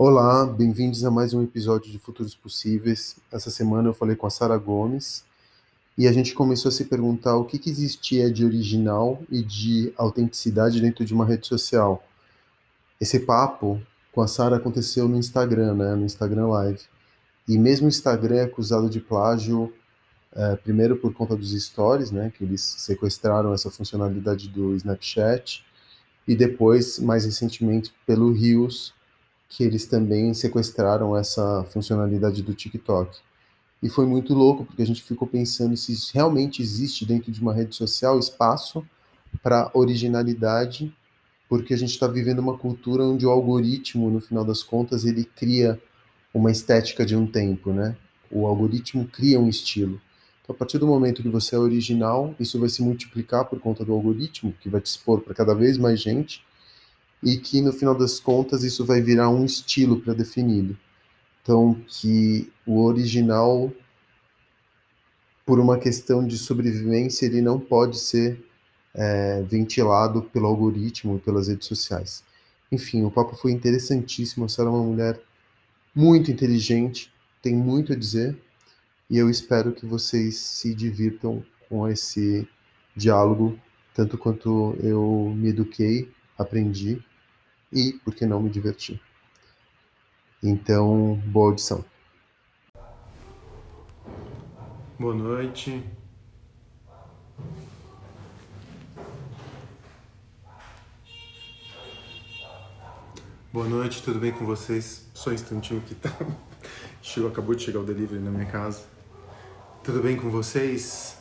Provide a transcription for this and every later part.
Olá, bem-vindos a mais um episódio de Futuros Possíveis. Essa semana eu falei com a Sara Gomes e a gente começou a se perguntar o que, que existia de original e de autenticidade dentro de uma rede social. Esse papo com a Sara aconteceu no Instagram, né, no Instagram Live. E mesmo o Instagram é acusado de plágio, é, primeiro por conta dos stories, né, que eles sequestraram essa funcionalidade do Snapchat, e depois, mais recentemente, pelo Reels, que eles também sequestraram essa funcionalidade do TikTok. E foi muito louco, porque a gente ficou pensando se realmente existe dentro de uma rede social espaço para originalidade, porque a gente está vivendo uma cultura onde o algoritmo, no final das contas, ele cria uma estética de um tempo, né? O algoritmo cria um estilo. Então, a partir do momento que você é original, isso vai se multiplicar por conta do algoritmo, que vai te expor para cada vez mais gente, e que no final das contas isso vai virar um estilo pré-definido. Então, que o original, por uma questão de sobrevivência, ele não pode ser é, ventilado pelo algoritmo, pelas redes sociais. Enfim, o papo foi interessantíssimo. A Sarah é uma mulher muito inteligente, tem muito a dizer, e eu espero que vocês se divirtam com esse diálogo, tanto quanto eu me eduquei, aprendi e, por que não, me divertir. Então, boa audição. Boa noite. Boa noite, tudo bem com vocês? Só um instantinho que tá. Chegou, acabou de chegar o delivery na minha casa. Tudo bem com vocês?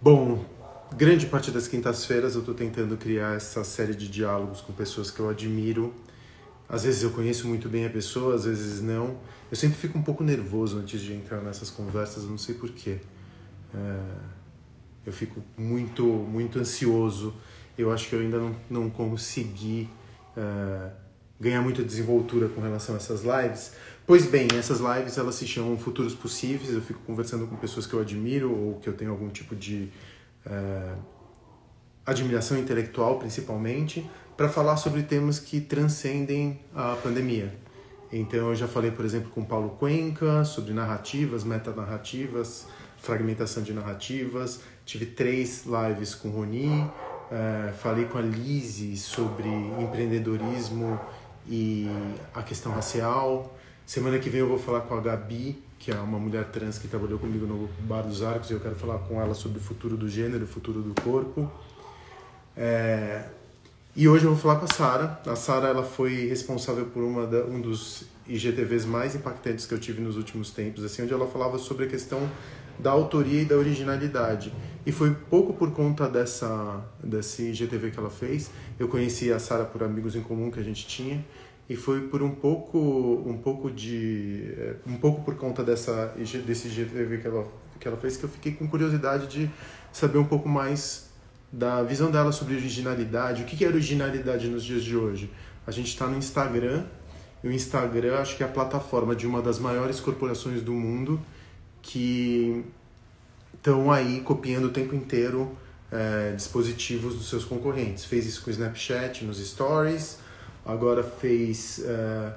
Bom, grande parte das quintas-feiras eu estou tentando criar essa série de diálogos com pessoas que eu admiro. Às vezes eu conheço muito bem a pessoa, às vezes não. Eu sempre fico um pouco nervoso antes de entrar nessas conversas, não sei porquê. É... Eu fico muito, muito ansioso. Eu acho que eu ainda não, não consegui é... ganhar muita desenvoltura com relação a essas lives. Pois bem, essas lives elas se chamam Futuros Possíveis. Eu fico conversando com pessoas que eu admiro ou que eu tenho algum tipo de é, admiração intelectual, principalmente, para falar sobre temas que transcendem a pandemia. Então, eu já falei, por exemplo, com Paulo Cuenca sobre narrativas, metanarrativas, fragmentação de narrativas. Tive três lives com Roni. É, falei com a Lise sobre empreendedorismo e a questão racial. Semana que vem eu vou falar com a Gabi que é uma mulher trans que trabalhou comigo no Bar dos Arcos, e eu quero falar com ela sobre o futuro do gênero, o futuro do corpo. É... E hoje eu vou falar com a Sara. A Sara ela foi responsável por uma da, um dos IGTVs mais impactantes que eu tive nos últimos tempos, assim, onde ela falava sobre a questão da autoria e da originalidade. E foi pouco por conta dessa desse IGTV que ela fez. Eu conheci a Sara por amigos em comum que a gente tinha e foi por um pouco um pouco de é, um pouco por conta dessa desse GTV que ela que ela fez que eu fiquei com curiosidade de saber um pouco mais da visão dela sobre originalidade. O que é originalidade nos dias de hoje? A gente está no Instagram e o Instagram acho que é a plataforma de uma das maiores corporações do mundo que estão aí copiando o tempo inteiro é, dispositivos dos seus concorrentes. Fez isso com o Snapchat nos Stories agora fez uh,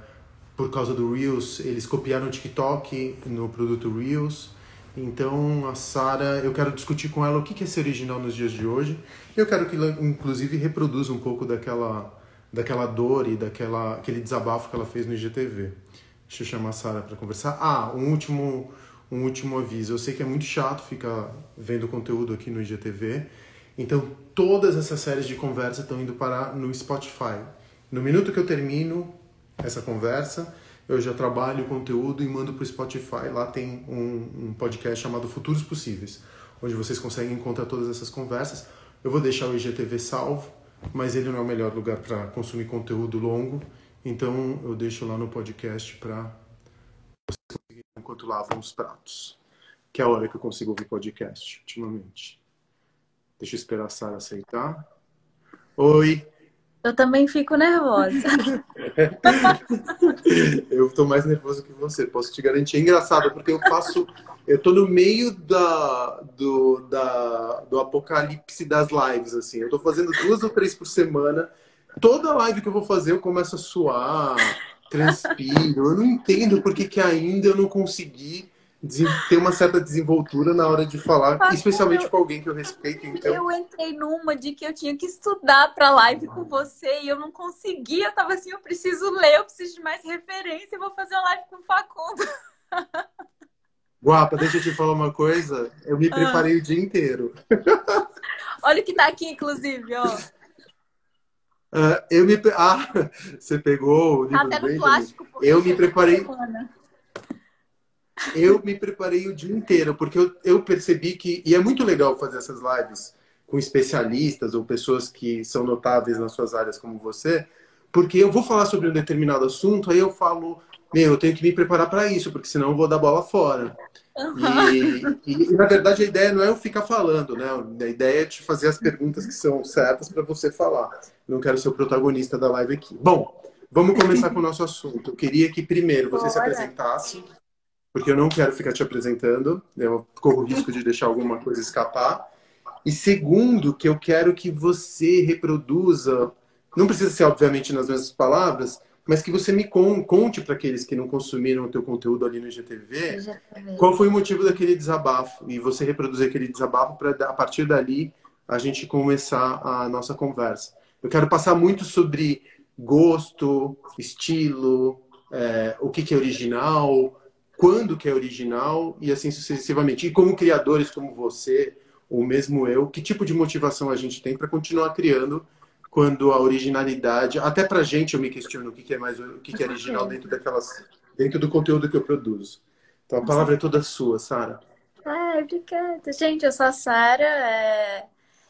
por causa do Reels, eles copiaram o TikTok no produto Reels. Então a Sara, eu quero discutir com ela o que é ser original nos dias de hoje. Eu quero que ela, inclusive, reproduza um pouco daquela, daquela dor e daquela aquele desabafo que ela fez no IGTV. Deixa eu chamar a Sara para conversar. Ah, um último, um último aviso. Eu sei que é muito chato ficar vendo conteúdo aqui no IGTV. Então todas essas séries de conversa estão indo para no Spotify. No minuto que eu termino essa conversa, eu já trabalho o conteúdo e mando para o Spotify. Lá tem um, um, podcast chamado Futuros Possíveis, onde vocês conseguem encontrar todas essas conversas. Eu vou deixar o IGTV salvo, mas ele não é o melhor lugar para consumir conteúdo longo, então eu deixo lá no podcast para vocês conseguirem enquanto lavam os pratos, que é a hora que eu consigo ouvir podcast ultimamente. Deixa eu esperar a Sara aceitar. Oi! Eu também fico nervosa. eu tô mais nervoso que você, posso te garantir. É engraçado, porque eu faço. Eu tô no meio da, do, da, do apocalipse das lives, assim. Eu tô fazendo duas ou três por semana. Toda live que eu vou fazer, eu começo a suar, transpiro. Eu não entendo porque que ainda eu não consegui ter uma certa desenvoltura na hora de falar, especialmente eu, com alguém que eu respeito. Então... Eu entrei numa de que eu tinha que estudar para live com você e eu não consegui. Eu tava assim, eu preciso ler, eu preciso de mais referência, eu vou fazer uma live com o Facundo. Guapa, deixa eu te falar uma coisa. Eu me ah. preparei ah. o dia inteiro. Olha o que tá aqui, inclusive, ó. Uh, eu me ah você pegou o livro tá até no plástico eu me preparei eu me preparei o dia inteiro porque eu, eu percebi que e é muito legal fazer essas lives com especialistas ou pessoas que são notáveis nas suas áreas como você porque eu vou falar sobre um determinado assunto aí eu falo meu eu tenho que me preparar para isso porque senão eu vou dar bola fora Uhum. E, e, na verdade, a ideia não é eu ficar falando, né? A ideia é te fazer as perguntas que são certas para você falar. não quero ser o protagonista da live aqui. Bom, vamos começar com o nosso assunto. Eu queria que primeiro você Bora. se apresentasse, porque eu não quero ficar te apresentando, eu corro o risco de deixar alguma coisa escapar. E segundo, que eu quero que você reproduza, não precisa ser obviamente nas mesmas palavras, mas que você me conte para aqueles que não consumiram o teu conteúdo ali no IGTV, qual foi o motivo daquele desabafo e você reproduzir aquele desabafo para a partir dali a gente começar a nossa conversa. Eu quero passar muito sobre gosto, estilo, é, o que, que é original, quando que é original e assim sucessivamente. E como criadores como você ou mesmo eu, que tipo de motivação a gente tem para continuar criando quando a originalidade, até pra gente eu me questiono o que, é mais o que, é original dentro daquelas dentro do conteúdo que eu produzo. Então a palavra é toda sua, Sara. Ai, obrigada. Gente, eu sou a Sara, é...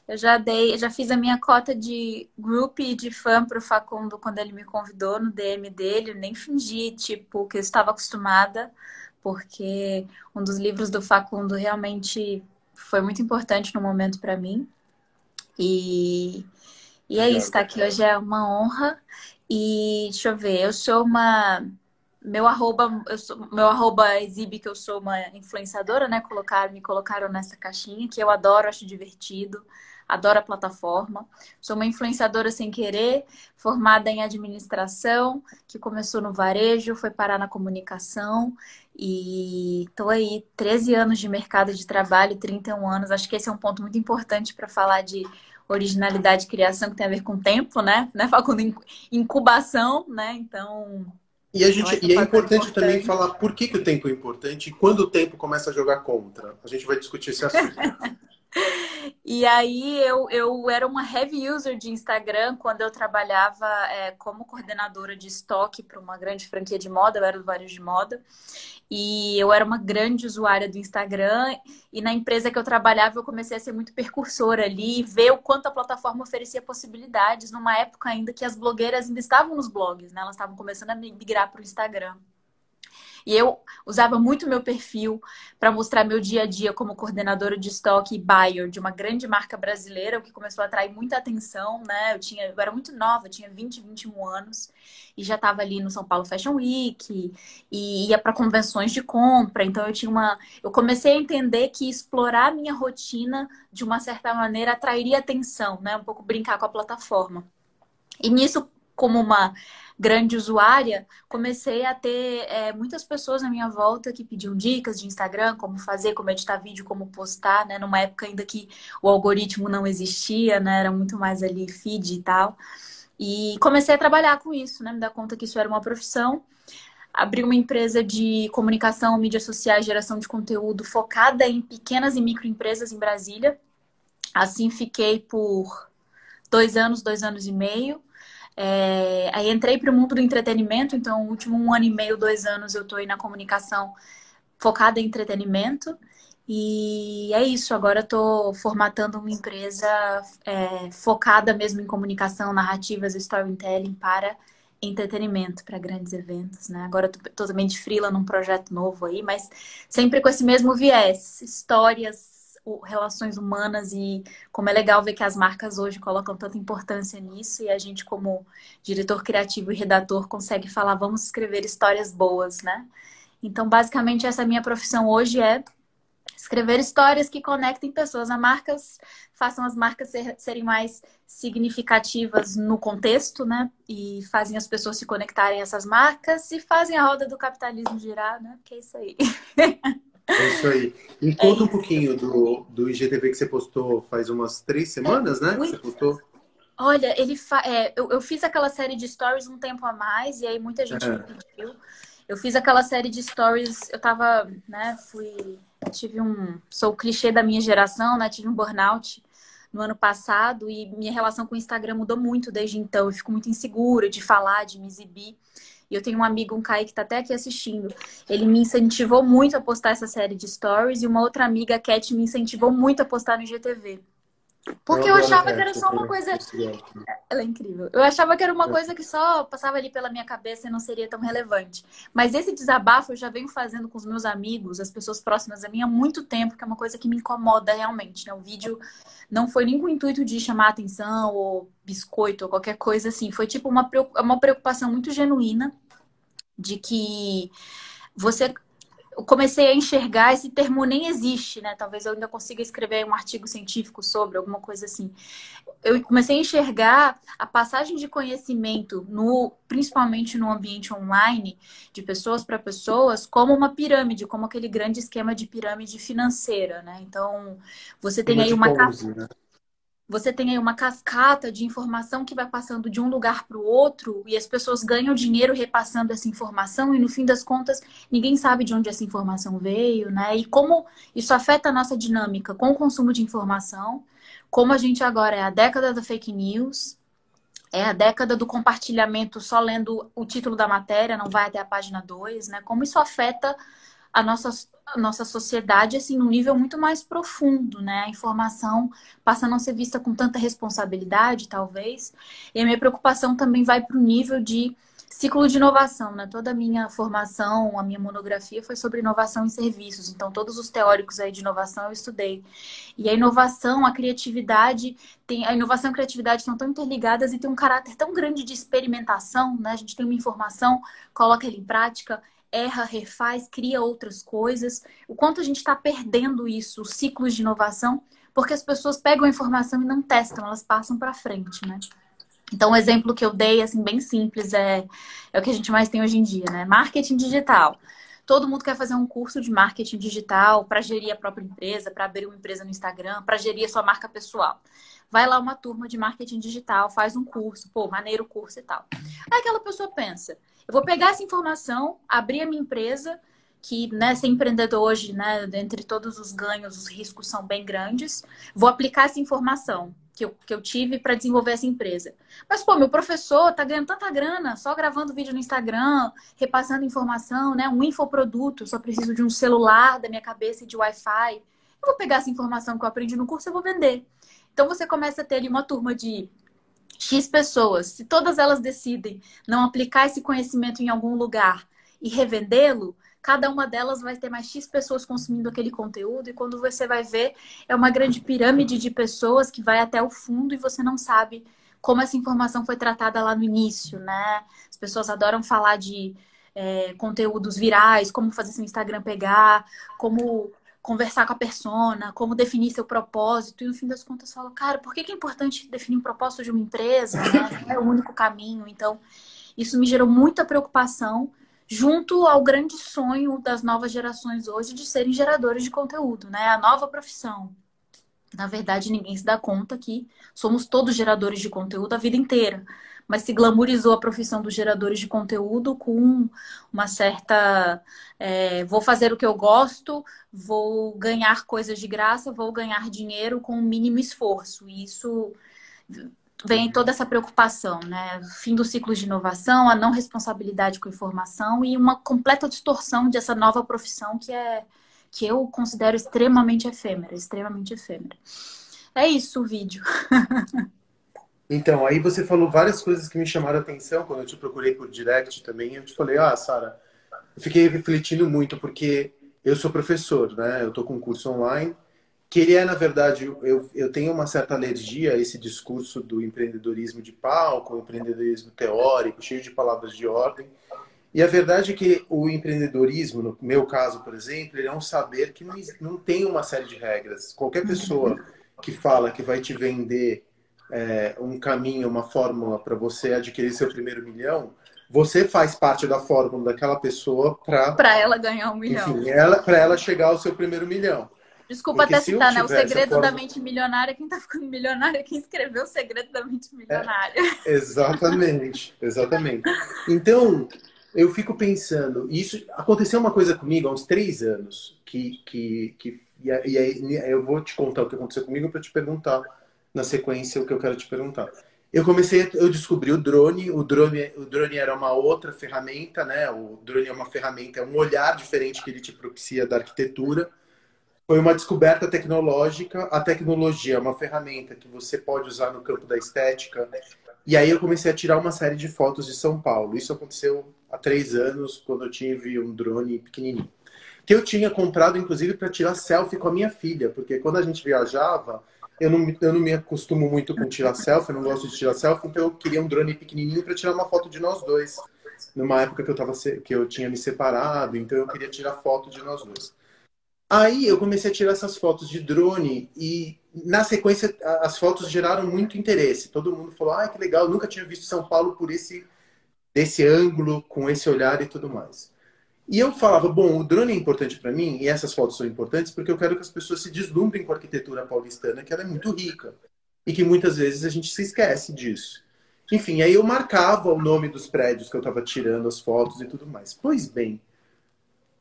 eu já dei, já fiz a minha cota de group e de fã pro Facundo quando ele me convidou no DM dele, eu nem fingi, tipo, que eu estava acostumada, porque um dos livros do Facundo realmente foi muito importante no momento para mim. E e é isso, estar tá aqui hoje é uma honra. E deixa eu ver, eu sou uma. Meu arroba, eu sou, meu arroba exibe que eu sou uma influenciadora, né? Colocar, me colocaram nessa caixinha, que eu adoro, acho divertido, adoro a plataforma. Sou uma influenciadora sem querer, formada em administração, que começou no varejo, foi parar na comunicação. E estou aí, 13 anos de mercado de trabalho, 31 anos. Acho que esse é um ponto muito importante para falar de originalidade e criação que tem a ver com tempo, né? né? Facundo incubação, né? Então. E, a gente, e é importante, importante, também falar por que, que o tempo é importante e quando o tempo começa a jogar contra. A gente vai discutir esse assunto. E aí eu, eu era uma heavy user de Instagram quando eu trabalhava é, como coordenadora de estoque para uma grande franquia de moda, eu era do varejo de moda. E eu era uma grande usuária do Instagram e na empresa que eu trabalhava eu comecei a ser muito percursora ali, ver o quanto a plataforma oferecia possibilidades numa época ainda que as blogueiras ainda estavam nos blogs, né? Elas estavam começando a migrar para o Instagram. E eu usava muito meu perfil para mostrar meu dia a dia como coordenadora de estoque e buyer de uma grande marca brasileira, o que começou a atrair muita atenção, né? Eu tinha, eu era muito nova, tinha 20, 21 anos e já estava ali no São Paulo Fashion Week e ia para convenções de compra. Então eu tinha uma, eu comecei a entender que explorar minha rotina de uma certa maneira atrairia atenção, né? Um pouco brincar com a plataforma. E nisso, como uma grande usuária, comecei a ter é, muitas pessoas na minha volta que pediam dicas de Instagram, como fazer, como editar vídeo, como postar, né? Numa época ainda que o algoritmo não existia, né? Era muito mais ali feed e tal. E comecei a trabalhar com isso, né? Me dar conta que isso era uma profissão. Abri uma empresa de comunicação, mídias sociais, geração de conteúdo focada em pequenas e microempresas em Brasília. Assim fiquei por dois anos, dois anos e meio. É, aí entrei para o mundo do entretenimento, então, último um ano e meio, dois anos, eu estou aí na comunicação focada em entretenimento. E é isso, agora estou formatando uma empresa é, focada mesmo em comunicação, narrativas, storytelling para entretenimento, para grandes eventos, né? Agora estou totalmente frila num projeto novo aí, mas sempre com esse mesmo viés, histórias relações humanas e como é legal ver que as marcas hoje colocam tanta importância nisso e a gente como diretor criativo e redator consegue falar vamos escrever histórias boas, né? Então, basicamente essa minha profissão hoje é escrever histórias que conectem pessoas a marcas, façam as marcas ser, serem mais significativas no contexto, né? E fazem as pessoas se conectarem a essas marcas e fazem a roda do capitalismo girar, né? Que é isso aí. É isso aí. E conta é um pouquinho do, do IGTV que você postou faz umas três semanas, é, né? Que você postou. Olha, ele fa... É, eu, eu fiz aquela série de stories um tempo a mais, e aí muita gente é. me pediu. Eu fiz aquela série de stories, eu tava, né, fui, tive um, sou o clichê da minha geração, né, tive um burnout no ano passado e minha relação com o Instagram mudou muito desde então. Eu fico muito insegura de falar, de me exibir. E eu tenho um amigo, um Kai, que tá até aqui assistindo. Ele me incentivou muito a postar essa série de stories e uma outra amiga, a Cat, me incentivou muito a postar no IGTV. Porque eu, eu achava que era só uma coisa. Ela é incrível. Eu achava que era uma coisa que só passava ali pela minha cabeça e não seria tão relevante. Mas esse desabafo eu já venho fazendo com os meus amigos, as pessoas próximas a mim, há muito tempo, que é uma coisa que me incomoda realmente. Né? O vídeo não foi nem com o intuito de chamar atenção ou biscoito ou qualquer coisa assim. Foi tipo uma, uma preocupação muito genuína de que você eu comecei a enxergar esse termo nem existe, né? Talvez eu ainda consiga escrever um artigo científico sobre alguma coisa assim. Eu comecei a enxergar a passagem de conhecimento no, principalmente no ambiente online, de pessoas para pessoas, como uma pirâmide, como aquele grande esquema de pirâmide financeira, né? Então, você tem aí uma Ponzi, né? Você tem aí uma cascata de informação que vai passando de um lugar para o outro e as pessoas ganham dinheiro repassando essa informação e no fim das contas ninguém sabe de onde essa informação veio, né? E como isso afeta a nossa dinâmica com o consumo de informação, como a gente agora é a década da fake news, é a década do compartilhamento só lendo o título da matéria, não vai até a página 2, né? Como isso afeta a nossa, a nossa sociedade assim num nível muito mais profundo, né? A informação passa a não ser vista com tanta responsabilidade, talvez. E a minha preocupação também vai para o nível de ciclo de inovação, né? Toda a minha formação, a minha monografia foi sobre inovação em serviços. Então, todos os teóricos aí de inovação eu estudei. E a inovação, a criatividade, tem a inovação e a criatividade estão tão interligadas e tem um caráter tão grande de experimentação, né? A gente tem uma informação, coloca ela em prática, erra, refaz, cria outras coisas. O quanto a gente está perdendo isso, os ciclos de inovação, porque as pessoas pegam a informação e não testam, elas passam para frente, né? Então, o exemplo que eu dei, assim, bem simples, é, é o que a gente mais tem hoje em dia, né? Marketing digital. Todo mundo quer fazer um curso de marketing digital para gerir a própria empresa, para abrir uma empresa no Instagram, para gerir a sua marca pessoal. Vai lá uma turma de marketing digital, faz um curso, pô, maneiro curso e tal. Aí aquela pessoa pensa, eu vou pegar essa informação, abrir a minha empresa, que né, ser empreendedor hoje, né, dentre todos os ganhos, os riscos são bem grandes. Vou aplicar essa informação que eu, que eu tive para desenvolver essa empresa. Mas, pô, meu professor tá ganhando tanta grana, só gravando vídeo no Instagram, repassando informação, né? Um infoproduto, só preciso de um celular da minha cabeça e de Wi-Fi. Eu vou pegar essa informação que eu aprendi no curso e vou vender. Então você começa a ter ali uma turma de X pessoas, se todas elas decidem não aplicar esse conhecimento em algum lugar e revendê-lo, cada uma delas vai ter mais X pessoas consumindo aquele conteúdo, e quando você vai ver, é uma grande pirâmide de pessoas que vai até o fundo e você não sabe como essa informação foi tratada lá no início, né? As pessoas adoram falar de é, conteúdos virais, como fazer seu Instagram pegar, como conversar com a persona, como definir seu propósito, e no fim das contas falo, cara, por que, é importante definir um propósito de uma empresa? Né? Não é o único caminho. Então, isso me gerou muita preocupação junto ao grande sonho das novas gerações hoje de serem geradores de conteúdo, né? A nova profissão. Na verdade, ninguém se dá conta que somos todos geradores de conteúdo a vida inteira mas se glamourizou a profissão dos geradores de conteúdo com uma certa. É, vou fazer o que eu gosto, vou ganhar coisas de graça, vou ganhar dinheiro com o mínimo esforço. E isso vem toda essa preocupação, né? Fim do ciclo de inovação, a não responsabilidade com informação e uma completa distorção dessa nova profissão que é que eu considero extremamente efêmera, extremamente efêmera. É isso o vídeo. Então, aí você falou várias coisas que me chamaram a atenção quando eu te procurei por direct também. Eu te falei, ah, Sara, eu fiquei refletindo muito porque eu sou professor, né? Eu tô com um curso online que ele é, na verdade, eu, eu tenho uma certa alergia a esse discurso do empreendedorismo de palco, empreendedorismo teórico, cheio de palavras de ordem. E a verdade é que o empreendedorismo, no meu caso, por exemplo, ele é um saber que não, não tem uma série de regras. Qualquer pessoa que fala que vai te vender é, um caminho, uma fórmula para você adquirir seu primeiro milhão, você faz parte da fórmula daquela pessoa para para ela ganhar um milhão. Enfim, ela para ela chegar ao seu primeiro milhão. Desculpa Porque até citar, né? O segredo forma... da mente milionária, quem tá ficando milionário é quem escreveu o segredo da mente milionária. É, exatamente, exatamente. Então, eu fico pensando, isso aconteceu uma coisa comigo há uns três anos, que, que, que e aí eu vou te contar o que aconteceu comigo para te perguntar na sequência o que eu quero te perguntar. Eu comecei, eu descobri o drone, o drone, o drone era uma outra ferramenta, né? O drone é uma ferramenta, é um olhar diferente que ele te propicia da arquitetura. Foi uma descoberta tecnológica. A tecnologia é uma ferramenta que você pode usar no campo da estética. E aí eu comecei a tirar uma série de fotos de São Paulo. Isso aconteceu há três anos, quando eu tive um drone pequenininho. Que eu tinha comprado, inclusive, para tirar selfie com a minha filha. Porque quando a gente viajava, eu não, eu não me acostumo muito com tirar selfie, eu não gosto de tirar selfie, então eu queria um drone pequenininho para tirar uma foto de nós dois. Numa época que eu, tava, que eu tinha me separado, então eu queria tirar foto de nós dois. Aí eu comecei a tirar essas fotos de drone e na sequência as fotos geraram muito interesse. Todo mundo falou: "Ah, que legal, nunca tinha visto São Paulo por esse desse ângulo, com esse olhar e tudo mais". E eu falava, bom, o drone é importante para mim e essas fotos são importantes porque eu quero que as pessoas se deslumbrem com a arquitetura paulistana, que ela é muito rica e que muitas vezes a gente se esquece disso. Enfim, aí eu marcava o nome dos prédios que eu estava tirando as fotos e tudo mais. Pois bem,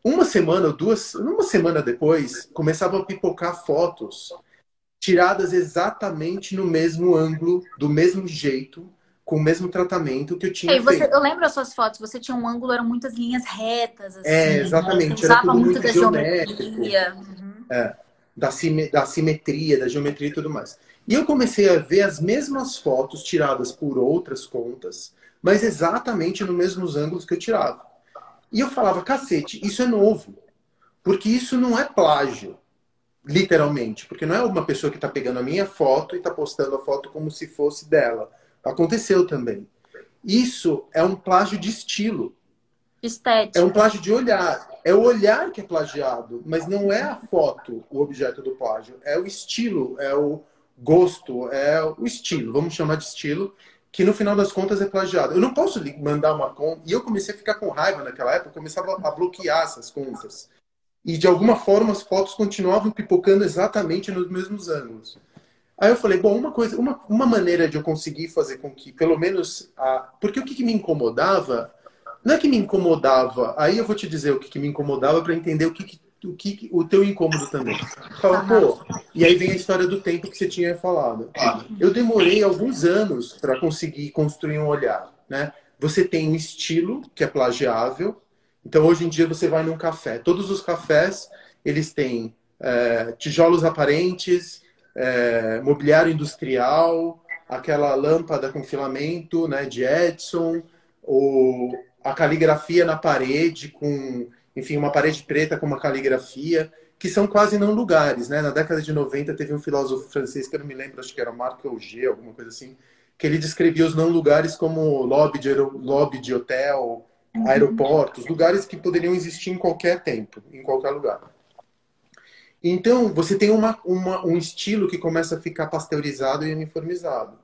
uma semana ou duas, uma semana depois, começavam a pipocar fotos tiradas exatamente no mesmo ângulo, do mesmo jeito, com o mesmo tratamento que eu tinha Ei, você, feito. Eu lembro as suas fotos, você tinha um ângulo, eram muitas linhas retas, assim. É, exatamente. Né? Você usava muito, muito da geometria. Uhum. É, da, sim, da simetria, da geometria e tudo mais. E eu comecei a ver as mesmas fotos tiradas por outras contas, mas exatamente nos mesmos ângulos que eu tirava. E eu falava, cacete, isso é novo. Porque isso não é plágio, literalmente. Porque não é uma pessoa que está pegando a minha foto e está postando a foto como se fosse dela Aconteceu também. Isso é um plágio de estilo. Estético. É um plágio de olhar. É o olhar que é plagiado, mas não é a foto o objeto do plágio. É o estilo, é o gosto, é o estilo, vamos chamar de estilo, que no final das contas é plagiado. Eu não posso mandar uma conta. E eu comecei a ficar com raiva naquela época, começava a bloquear essas contas. E de alguma forma as fotos continuavam pipocando exatamente nos mesmos ângulos. Aí eu falei, bom, uma coisa, uma, uma maneira de eu conseguir fazer com que, pelo menos, a... porque o que, que me incomodava, não é que me incomodava, aí eu vou te dizer o que, que me incomodava para entender o que, que o que o teu incômodo também. Fala, pô, e aí vem a história do tempo que você tinha falado. Eu demorei alguns anos para conseguir construir um olhar, né? Você tem um estilo que é plagiável. Então hoje em dia você vai num café, todos os cafés eles têm é, tijolos aparentes, é, mobiliário industrial, aquela lâmpada com filamento né, de Edison, ou a caligrafia na parede com, enfim, uma parede preta com uma caligrafia, que são quase não lugares, né? Na década de 90 teve um filósofo francês que eu não me lembro, acho que era Marc Auger, alguma coisa assim, que ele descrevia os não lugares como lobby de, lobby de hotel, uhum. aeroportos, lugares que poderiam existir em qualquer tempo, em qualquer lugar. Então, você tem uma, uma, um estilo que começa a ficar pasteurizado e uniformizado.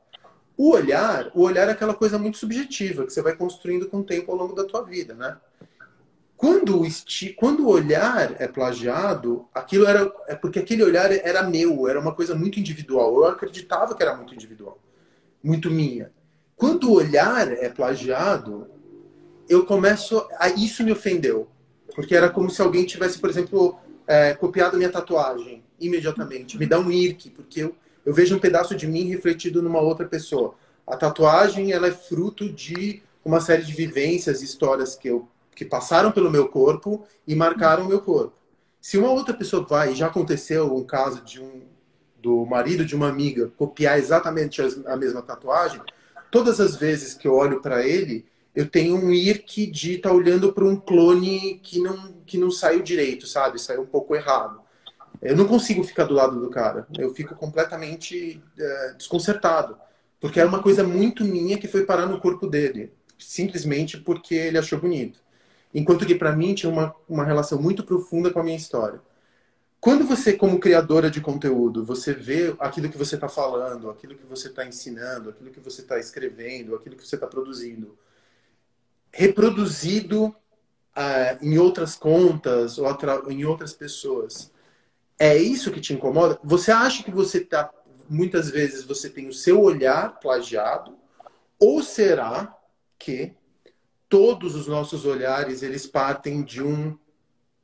O olhar, o olhar é aquela coisa muito subjetiva que você vai construindo com o tempo ao longo da tua vida, né? Quando o, esti... Quando o olhar é plagiado, aquilo era é porque aquele olhar era meu, era uma coisa muito individual. Eu acreditava que era muito individual, muito minha. Quando o olhar é plagiado, eu começo a isso me ofendeu, porque era como se alguém tivesse, por exemplo, é, copiado minha tatuagem imediatamente. Me dá um irque, porque eu, eu vejo um pedaço de mim refletido numa outra pessoa. A tatuagem ela é fruto de uma série de vivências, histórias que, eu, que passaram pelo meu corpo e marcaram o meu corpo. Se uma outra pessoa vai, já aconteceu um caso de um do marido de uma amiga copiar exatamente a mesma tatuagem, todas as vezes que eu olho para ele, eu tenho um IRC de estar tá olhando para um clone que não, que não saiu direito, sabe? Saiu um pouco errado. Eu não consigo ficar do lado do cara. Eu fico completamente é, desconcertado. Porque era uma coisa muito minha que foi parar no corpo dele. Simplesmente porque ele achou bonito. Enquanto que para mim tinha uma, uma relação muito profunda com a minha história. Quando você, como criadora de conteúdo, você vê aquilo que você está falando, aquilo que você está ensinando, aquilo que você está escrevendo, aquilo que você está produzindo, reproduzido uh, em outras contas ou em outras pessoas, é isso que te incomoda? Você acha que você está, muitas vezes, você tem o seu olhar plagiado? Ou será que todos os nossos olhares eles partem de um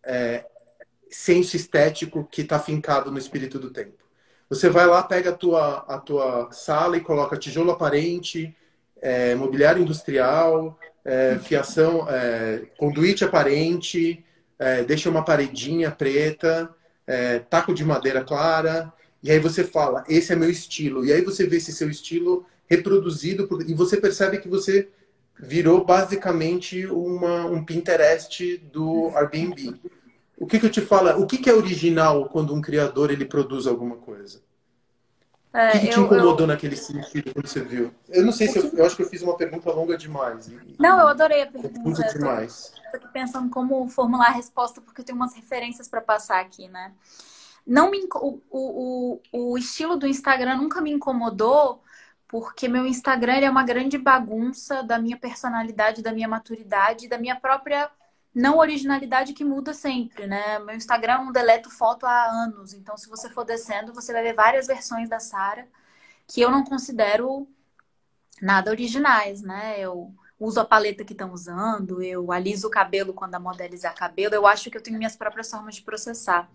é, senso estético que está fincado no espírito do tempo. Você vai lá, pega a tua, a tua sala e coloca tijolo aparente, é, mobiliário industrial, é, fiação, é, conduíte aparente, é, deixa uma paredinha preta, é, taco de madeira clara, e aí você fala, esse é meu estilo. E aí você vê esse seu estilo reproduzido, por, e você percebe que você virou basicamente uma, um Pinterest do Airbnb. O que, que eu te falo? O que, que é original quando um criador ele produz alguma coisa? É, o que, que te incomodou eu... naquele sentido quando você viu? Eu não sei se eu, eu acho que eu fiz uma pergunta longa demais. E, não, eu adorei a pergunta. demais. Estou pensando como formular a resposta porque eu tenho umas referências para passar aqui, né? Não me o, o, o estilo do Instagram nunca me incomodou porque meu Instagram é uma grande bagunça da minha personalidade, da minha maturidade, da minha própria não originalidade que muda sempre, né? Meu Instagram eu não deleto foto há anos, então se você for descendo, você vai ver várias versões da Sara que eu não considero nada originais, né? Eu uso a paleta que estão usando, eu aliso o cabelo quando a modelizar cabelo, eu acho que eu tenho minhas próprias formas de processar.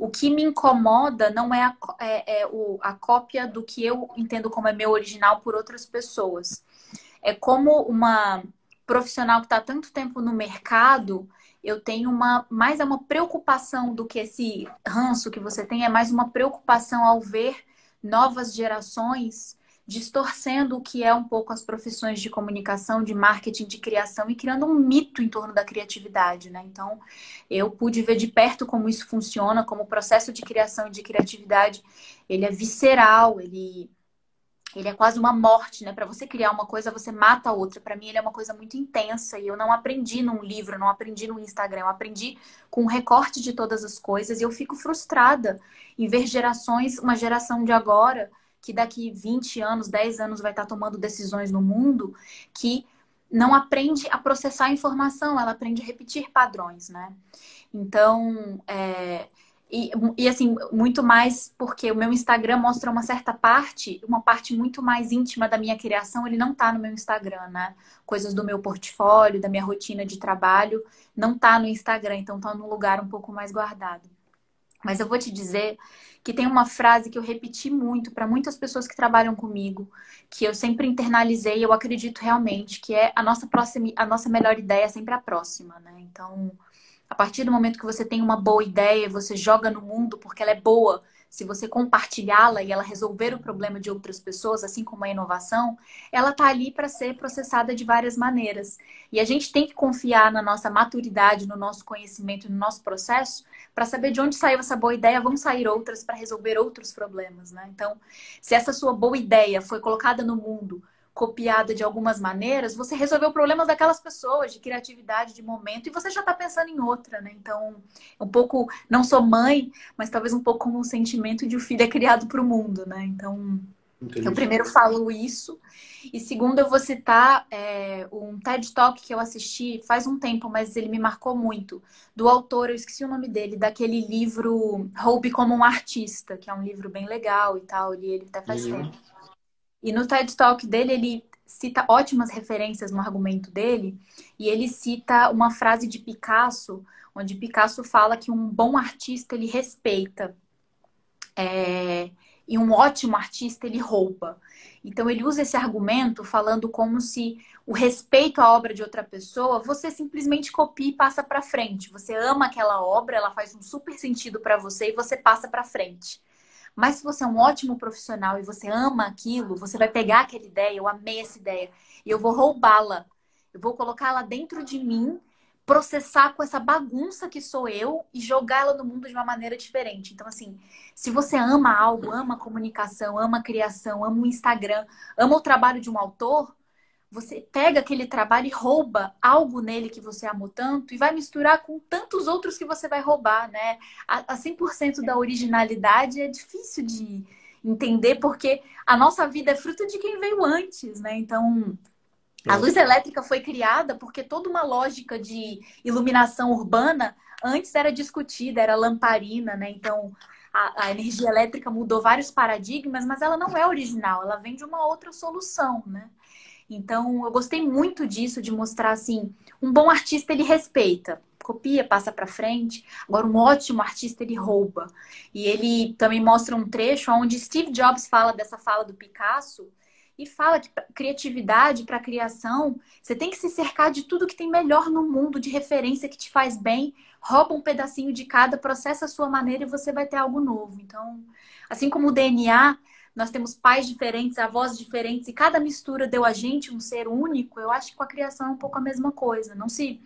O que me incomoda não é a, é, é o, a cópia do que eu entendo como é meu original por outras pessoas. É como uma profissional que está tanto tempo no mercado, eu tenho uma mais é uma preocupação do que esse ranço que você tem, é mais uma preocupação ao ver novas gerações distorcendo o que é um pouco as profissões de comunicação, de marketing, de criação e criando um mito em torno da criatividade, né? Então, eu pude ver de perto como isso funciona, como o processo de criação e de criatividade, ele é visceral, ele ele é quase uma morte, né? Para você criar uma coisa, você mata a outra. Para mim, ele é uma coisa muito intensa e eu não aprendi num livro, não aprendi no Instagram, eu aprendi com um recorte de todas as coisas e eu fico frustrada em ver gerações, uma geração de agora, que daqui 20 anos, 10 anos vai estar tomando decisões no mundo, que não aprende a processar informação, ela aprende a repetir padrões, né? Então, é, e, e, assim, muito mais porque o meu Instagram mostra uma certa parte, uma parte muito mais íntima da minha criação, ele não tá no meu Instagram, né? Coisas do meu portfólio, da minha rotina de trabalho, não tá no Instagram, então tá num lugar um pouco mais guardado. Mas eu vou te dizer que tem uma frase que eu repeti muito para muitas pessoas que trabalham comigo, que eu sempre internalizei, eu acredito realmente, que é a nossa próxima, a nossa melhor ideia é sempre a próxima, né? Então, a partir do momento que você tem uma boa ideia, você joga no mundo porque ela é boa. Se você compartilhá-la e ela resolver o problema de outras pessoas, assim como a inovação, ela está ali para ser processada de várias maneiras. E a gente tem que confiar na nossa maturidade, no nosso conhecimento, no nosso processo, para saber de onde saiu essa boa ideia, vão sair outras para resolver outros problemas. Né? Então, se essa sua boa ideia foi colocada no mundo copiada de algumas maneiras, você resolveu problemas daquelas pessoas, de criatividade, de momento, e você já está pensando em outra, né? Então, um pouco, não sou mãe, mas talvez um pouco como um sentimento de o um filho é criado para o mundo, né? Então, eu primeiro falo isso. E segundo, eu vou citar é, um TED Talk que eu assisti faz um tempo, mas ele me marcou muito. Do autor, eu esqueci o nome dele, daquele livro Roube como um Artista, que é um livro bem legal e tal. Ele, ele até faz uhum. tempo. E no TED Talk dele, ele cita ótimas referências no argumento dele, e ele cita uma frase de Picasso, onde Picasso fala que um bom artista ele respeita. É, e um ótimo artista ele rouba. Então ele usa esse argumento falando como se o respeito à obra de outra pessoa, você simplesmente copia e passa para frente. Você ama aquela obra, ela faz um super sentido para você e você passa para frente. Mas se você é um ótimo profissional e você ama aquilo, você vai pegar aquela ideia, eu amei essa ideia, e eu vou roubá-la. Eu vou colocá-la dentro de mim, processar com essa bagunça que sou eu e jogá-la no mundo de uma maneira diferente. Então, assim, se você ama algo, ama comunicação, ama criação, ama o Instagram, ama o trabalho de um autor, você pega aquele trabalho e rouba algo nele que você amou tanto e vai misturar com tantos outros que você vai roubar, né? A, a 100% da originalidade é difícil de entender porque a nossa vida é fruto de quem veio antes, né? Então, a luz elétrica foi criada porque toda uma lógica de iluminação urbana antes era discutida, era lamparina, né? Então, a, a, energia elétrica mudou vários paradigmas, mas ela não é original, ela vem de uma outra solução, né? Então, eu gostei muito disso, de mostrar assim, um bom artista ele respeita, copia, passa para frente. Agora, um ótimo artista ele rouba. E ele também mostra um trecho onde Steve Jobs fala dessa fala do Picasso e fala que criatividade para criação, você tem que se cercar de tudo que tem melhor no mundo, de referência que te faz bem, rouba um pedacinho de cada, processa a sua maneira e você vai ter algo novo. Então, assim como o DNA nós temos pais diferentes, avós diferentes, e cada mistura deu a gente um ser único, eu acho que com a criação é um pouco a mesma coisa. Não se,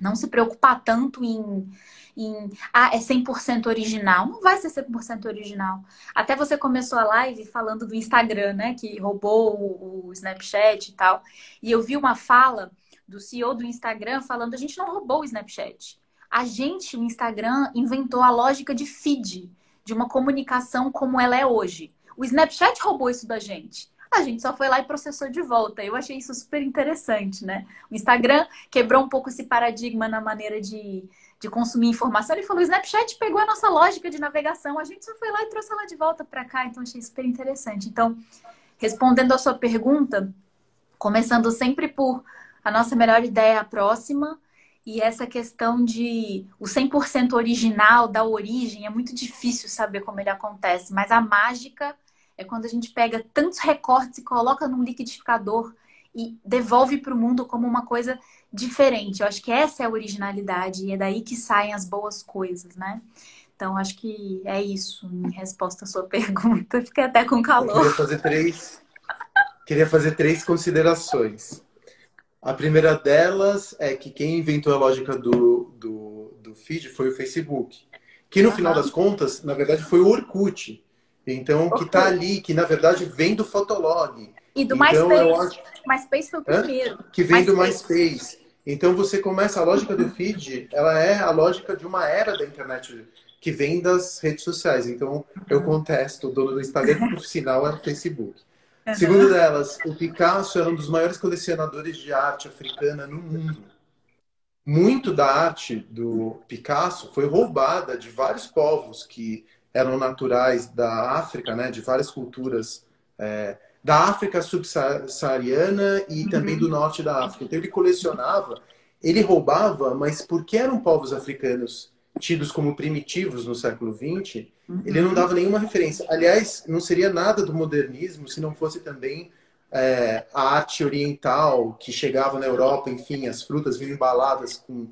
não se preocupar tanto em, em ah, é 100% original. Não vai ser 100% original. Até você começou a live falando do Instagram, né? Que roubou o, o Snapchat e tal. E eu vi uma fala do CEO do Instagram falando: a gente não roubou o Snapchat. A gente, o Instagram, inventou a lógica de feed, de uma comunicação como ela é hoje. O Snapchat roubou isso da gente. A gente só foi lá e processou de volta. Eu achei isso super interessante, né? O Instagram quebrou um pouco esse paradigma na maneira de, de consumir informação. Ele falou: o Snapchat pegou a nossa lógica de navegação, a gente só foi lá e trouxe ela de volta para cá. Então, achei super interessante. Então, respondendo a sua pergunta, começando sempre por a nossa melhor ideia a próxima. E essa questão de o 100% original, da origem, é muito difícil saber como ele acontece, mas a mágica é quando a gente pega tantos recortes e coloca num liquidificador e devolve para o mundo como uma coisa diferente. Eu acho que essa é a originalidade e é daí que saem as boas coisas, né? Então, acho que é isso, em resposta à sua pergunta. Fiquei até com calor. Eu queria fazer três, queria fazer três considerações. A primeira delas é que quem inventou a lógica do, do, do feed foi o Facebook. Que no uhum. final das contas, na verdade, foi o Orkut. Então, que está ali, que na verdade vem do Fotolog. E do então, MySpace. Acho... MySpace foi o primeiro. Hã? Que vem MySpace. do MySpace. Então você começa, a lógica do feed, ela é a lógica de uma era da internet que vem das redes sociais. Então eu contesto o dono do Instagram, que por sinal é o Facebook. Uhum. Segundo delas, o Picasso era um dos maiores colecionadores de arte africana no mundo. Muito da arte do Picasso foi roubada de vários povos que eram naturais da África, né, de várias culturas é, da África subsaariana e uhum. também do norte da África. Então ele colecionava, ele roubava, mas porque eram povos africanos tidos como primitivos no século XX, uhum. ele não dava nenhuma referência. Aliás, não seria nada do modernismo se não fosse também é, a arte oriental que chegava na Europa, enfim, as frutas vinham embaladas com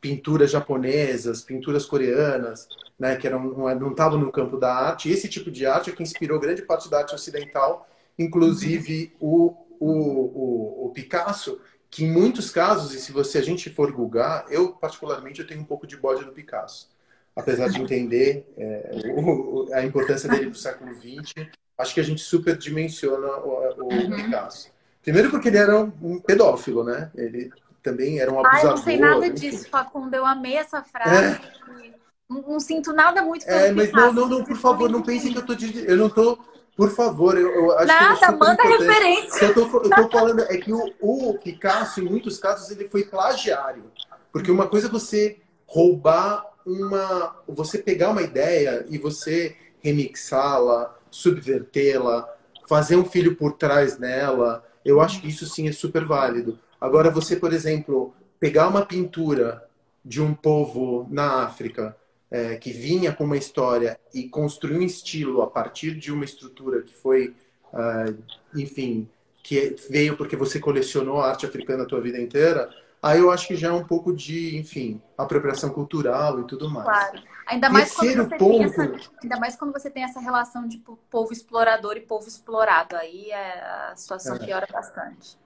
pinturas japonesas, pinturas coreanas, né, que eram, não estavam no campo da arte. Esse tipo de arte é que inspirou grande parte da arte ocidental, inclusive o, o, o, o Picasso, que em muitos casos, e se você a gente for googar, eu particularmente eu tenho um pouco de bode do Picasso, apesar de entender é, o, a importância dele para o século XX, acho que a gente superdimensiona o, o uhum. Picasso. Primeiro porque ele era um pedófilo, né? Ele também era um abusador. Ai, não sei nada disso, Facundo. Eu amei essa frase. É. Não, não, sinto nada muito pelo É, mas não, não, não por favor, não pense que eu tô... Eu não tô por favor, eu, eu acho Nada, que manda referência. Eu tô, eu tô falando é que o, o, Picasso, em muitos casos, ele foi plagiário. Porque uma coisa é você roubar uma. Você pegar uma ideia e você remixá-la, subvertê-la, fazer um filho por trás nela. Eu acho que isso sim é super válido. Agora, você, por exemplo, pegar uma pintura de um povo na África é, que vinha com uma história e construiu um estilo a partir de uma estrutura que foi, uh, enfim, que veio porque você colecionou arte africana a tua vida inteira, aí eu acho que já é um pouco de, enfim, apropriação cultural e tudo mais. Claro. Ainda mais, quando você ponto... tem essa, ainda mais quando você tem essa relação de povo explorador e povo explorado. Aí é, a situação é. piora bastante.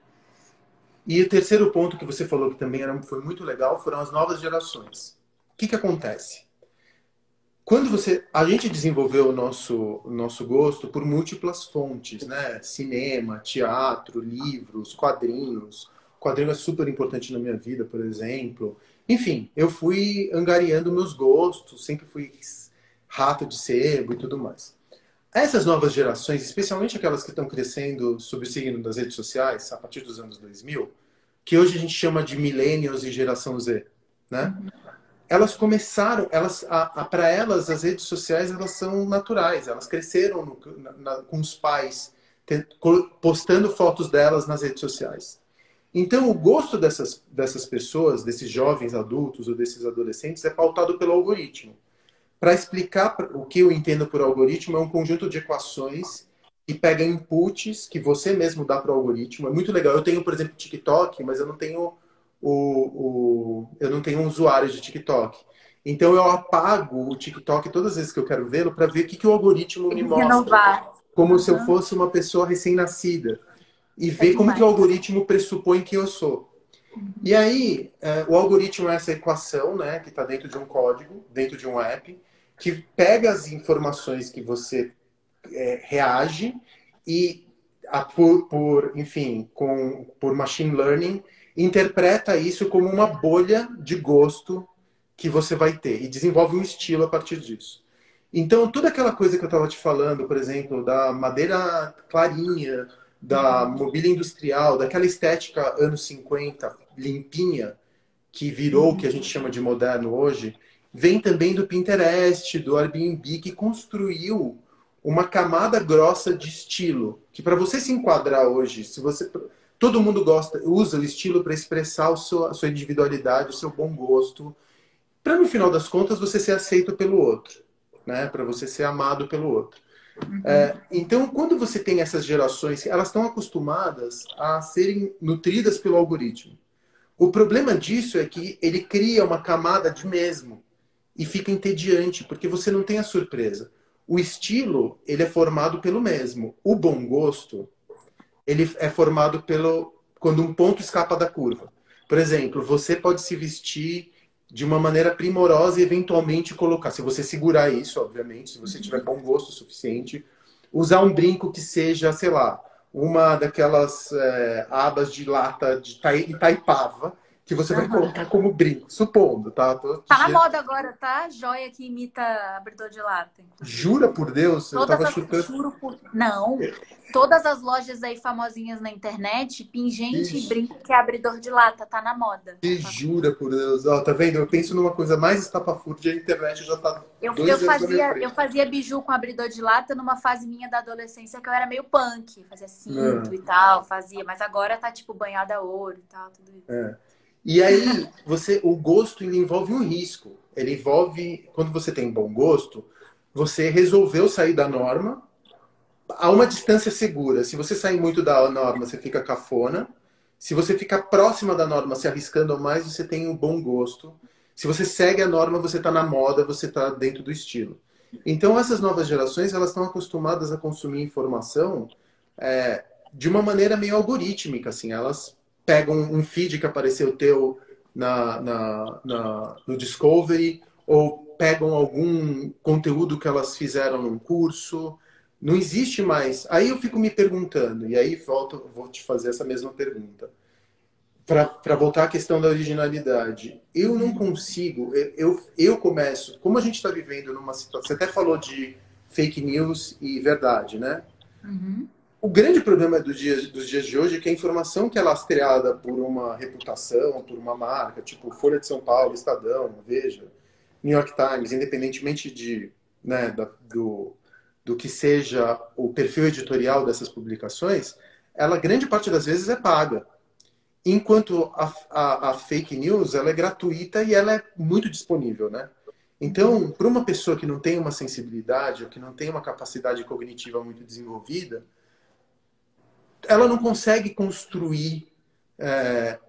E o terceiro ponto que você falou que também era, foi muito legal foram as novas gerações. O que, que acontece? Quando você. A gente desenvolveu o nosso, nosso gosto por múltiplas fontes, né? Cinema, teatro, livros, quadrinhos. Quadrinho é super importante na minha vida, por exemplo. Enfim, eu fui angariando meus gostos, sempre fui rato de sebo e tudo mais. Essas novas gerações, especialmente aquelas que estão crescendo sob o signo das redes sociais, a partir dos anos 2000, que hoje a gente chama de millennials e geração Z, né? Elas começaram, elas, para elas as redes sociais elas são naturais, elas cresceram no, na, na, com os pais te, postando fotos delas nas redes sociais. Então o gosto dessas dessas pessoas, desses jovens adultos ou desses adolescentes é pautado pelo algoritmo. Para explicar o que eu entendo por algoritmo é um conjunto de equações que pega inputs que você mesmo dá para o algoritmo. É muito legal. Eu tenho, por exemplo, TikTok, mas eu não tenho o, o, eu não tenho um usuário de TikTok. Então eu apago o TikTok todas as vezes que eu quero vê-lo para ver o que, que o algoritmo me mostra. Renovar. Como uhum. se eu fosse uma pessoa recém-nascida. E é ver como que o algoritmo pressupõe que eu sou. Uhum. E aí, é, o algoritmo é essa equação, né, que está dentro de um código, dentro de um app, que pega as informações que você é, reage e, a, por, por, enfim, com, por machine learning, interpreta isso como uma bolha de gosto que você vai ter e desenvolve um estilo a partir disso. Então, toda aquela coisa que eu estava te falando, por exemplo, da madeira clarinha, da mobília industrial, daquela estética anos 50, limpinha, que virou o que a gente chama de moderno hoje, vem também do Pinterest, do Airbnb, que construiu uma camada grossa de estilo, que para você se enquadrar hoje, se você Todo mundo gosta, usa o estilo para expressar o seu, a sua individualidade, o seu bom gosto, para no final das contas você ser aceito pelo outro, né? Para você ser amado pelo outro. Uhum. É, então, quando você tem essas gerações, elas estão acostumadas a serem nutridas pelo algoritmo. O problema disso é que ele cria uma camada de mesmo e fica entediante, porque você não tem a surpresa. O estilo, ele é formado pelo mesmo. O bom gosto, ele é formado pelo quando um ponto escapa da curva. Por exemplo, você pode se vestir de uma maneira primorosa e eventualmente colocar, se você segurar isso, obviamente, se você tiver bom gosto suficiente, usar um brinco que seja, sei lá, uma daquelas é, abas de lata de Itaipava, que você vai colocar como brinco, supondo, tá? Tô... Tá na moda agora, tá? Joia que imita abridor de lata. Jura por Deus? Todas eu tava as... chutando. Juro por... Não. Todas as lojas aí famosinhas na internet, pingente e brinco que é abridor de lata, tá na moda. Que tá. jura por Deus. Ó, tá vendo? Eu penso numa coisa mais estapafúrdia, a internet já tá. Eu, eu, fazia, eu fazia biju com abridor de lata numa fase minha da adolescência que eu era meio punk. Fazia cinto é. e tal, fazia. Mas agora tá tipo banhada a ouro e tal, tudo isso. É. E aí, você, o gosto ele envolve um risco. Ele envolve, quando você tem bom gosto, você resolveu sair da norma a uma distância segura. Se você sair muito da norma, você fica cafona. Se você ficar próxima da norma, se arriscando mais, você tem um bom gosto. Se você segue a norma, você está na moda, você está dentro do estilo. Então, essas novas gerações, elas estão acostumadas a consumir informação é, de uma maneira meio algorítmica, assim. Elas pegam um feed que apareceu teu na, na, na, no Discovery, ou pegam algum conteúdo que elas fizeram num curso. Não existe mais. Aí eu fico me perguntando, e aí volto, vou te fazer essa mesma pergunta. Para voltar à questão da originalidade. Eu não consigo, eu, eu começo, como a gente está vivendo numa situação. Você até falou de fake news e verdade, né? Uhum. O grande problema dos dias de hoje é que a informação que é lastreada por uma reputação, por uma marca, tipo Folha de São Paulo, Estadão, Veja, New York Times, independentemente de, né, da, do, do que seja o perfil editorial dessas publicações, ela grande parte das vezes é paga. Enquanto a, a, a fake news ela é gratuita e ela é muito disponível, né? Então, para uma pessoa que não tem uma sensibilidade ou que não tem uma capacidade cognitiva muito desenvolvida, ela não consegue construir é,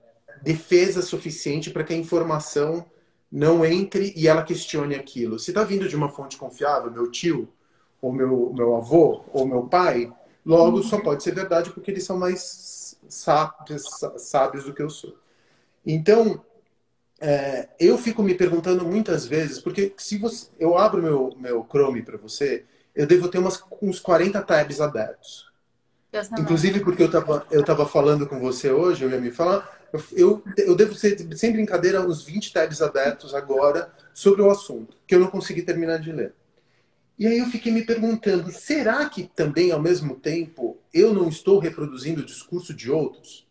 defesa suficiente para que a informação não entre e ela questione aquilo. Se está vindo de uma fonte confiável, meu tio, ou meu, meu avô, ou meu pai, logo só pode ser verdade porque eles são mais sábios, sábios do que eu sou. Então, é, eu fico me perguntando muitas vezes, porque se você, eu abro meu, meu Chrome para você, eu devo ter umas, uns 40 tabs abertos. Inclusive porque eu estava eu tava falando com você hoje, eu ia me falar, eu, eu devo ser, sem brincadeira, uns 20 tabs abertos agora sobre o assunto, que eu não consegui terminar de ler. E aí eu fiquei me perguntando, será que também, ao mesmo tempo, eu não estou reproduzindo o discurso de outros?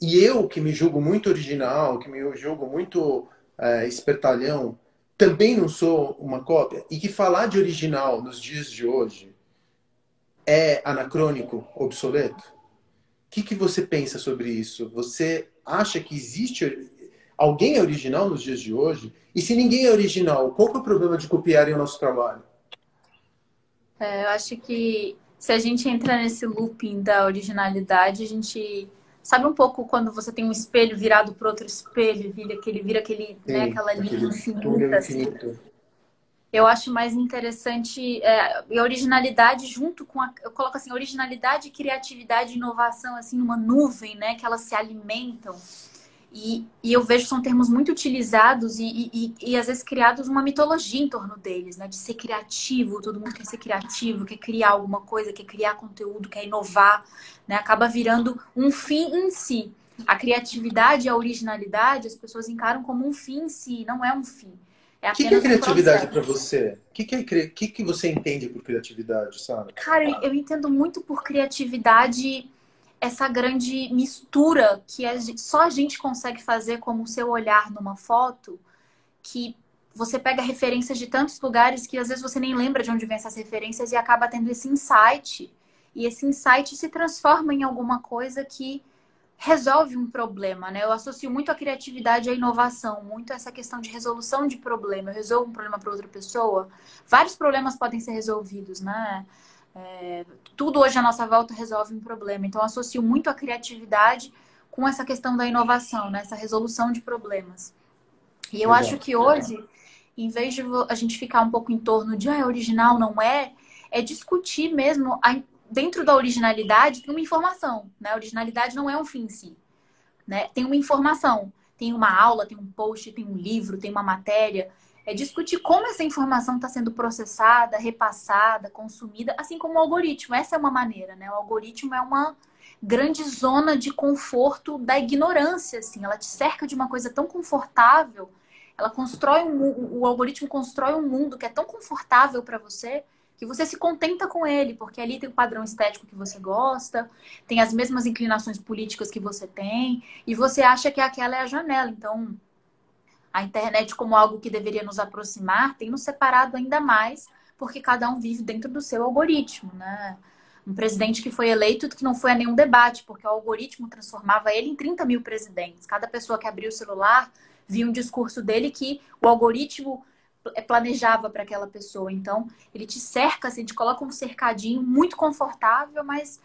E eu, que me julgo muito original, que me julgo muito é, espertalhão, também não sou uma cópia? E que falar de original nos dias de hoje é anacrônico, obsoleto? O que, que você pensa sobre isso? Você acha que existe alguém é original nos dias de hoje? E se ninguém é original, qual é o problema de copiarem o nosso trabalho? É, eu acho que se a gente entra nesse looping da originalidade, a gente sabe um pouco quando você tem um espelho virado para outro espelho, vira aquele, vira aquele, né, Sim, né, aquela linha infinita. Assim. Eu acho mais interessante é, a originalidade junto com a, eu coloco assim, originalidade, criatividade e inovação assim numa nuvem, né, que elas se alimentam. E, e, eu vejo são termos muito utilizados e, e, e, às vezes criados uma mitologia em torno deles, né? De ser criativo, todo mundo quer ser criativo, quer criar alguma coisa, quer criar conteúdo, quer inovar, né? Acaba virando um fim em si. A criatividade e a originalidade as pessoas encaram como um fim em si, não é um fim. É o que, que, é criatividade um para você? O que, que, é, que, que você entende por criatividade, sabe? Cara, eu entendo muito por criatividade essa grande mistura que a gente, só a gente consegue fazer como o seu olhar numa foto, que você pega referências de tantos lugares que às vezes você nem lembra de onde vem essas referências e acaba tendo esse insight. E esse insight se transforma em alguma coisa que resolve um problema, né? Eu associo muito a criatividade à inovação, muito essa questão de resolução de problema. Eu resolvo um problema para outra pessoa. Vários problemas podem ser resolvidos, né? É, tudo hoje à nossa volta resolve um problema. Então, associo muito a criatividade com essa questão da inovação, né? essa resolução de problemas. E eu acho que hoje, em vez de a gente ficar um pouco em torno de ah, é original, não é, é discutir mesmo a, dentro da originalidade tem uma informação. Né? A originalidade não é um fim em si. Né? Tem uma informação. Tem uma aula, tem um post, tem um livro, tem uma matéria é discutir como essa informação está sendo processada, repassada, consumida, assim como o algoritmo. Essa é uma maneira, né? O algoritmo é uma grande zona de conforto da ignorância, assim. Ela te cerca de uma coisa tão confortável, ela constrói um, o algoritmo constrói um mundo que é tão confortável para você que você se contenta com ele, porque ali tem o padrão estético que você gosta, tem as mesmas inclinações políticas que você tem, e você acha que aquela é a janela. Então, a internet como algo que deveria nos aproximar tem nos separado ainda mais, porque cada um vive dentro do seu algoritmo, né? Um presidente que foi eleito que não foi a nenhum debate, porque o algoritmo transformava ele em 30 mil presidentes. Cada pessoa que abria o celular via um discurso dele que o algoritmo planejava para aquela pessoa. Então, ele te cerca, assim, te coloca um cercadinho muito confortável, mas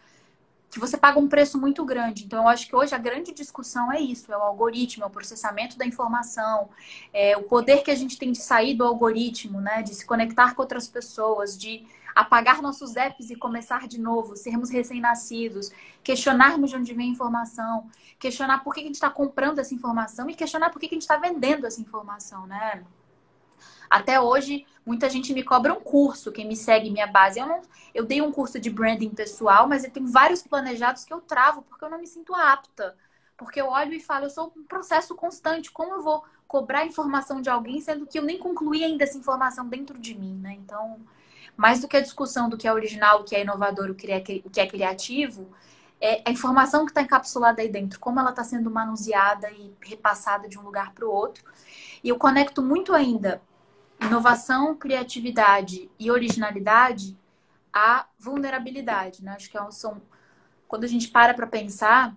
que você paga um preço muito grande. Então, eu acho que hoje a grande discussão é isso: é o algoritmo, é o processamento da informação, é o poder que a gente tem de sair do algoritmo, né? De se conectar com outras pessoas, de apagar nossos apps e começar de novo, sermos recém-nascidos, questionarmos de onde vem a informação, questionar por que a gente está comprando essa informação e questionar por que a gente está vendendo essa informação, né? Até hoje, muita gente me cobra um curso, quem me segue minha base. Eu, não, eu dei um curso de branding pessoal, mas eu tenho vários planejados que eu travo porque eu não me sinto apta. Porque eu olho e falo, eu sou um processo constante. Como eu vou cobrar informação de alguém, sendo que eu nem concluí ainda essa informação dentro de mim, né? Então, mais do que a discussão do que é original, o que é inovador, o que é, o que é criativo, é a informação que está encapsulada aí dentro, como ela está sendo manuseada e repassada de um lugar para o outro. E eu conecto muito ainda inovação, criatividade e originalidade à vulnerabilidade, né? Acho que é são quando a gente para para pensar,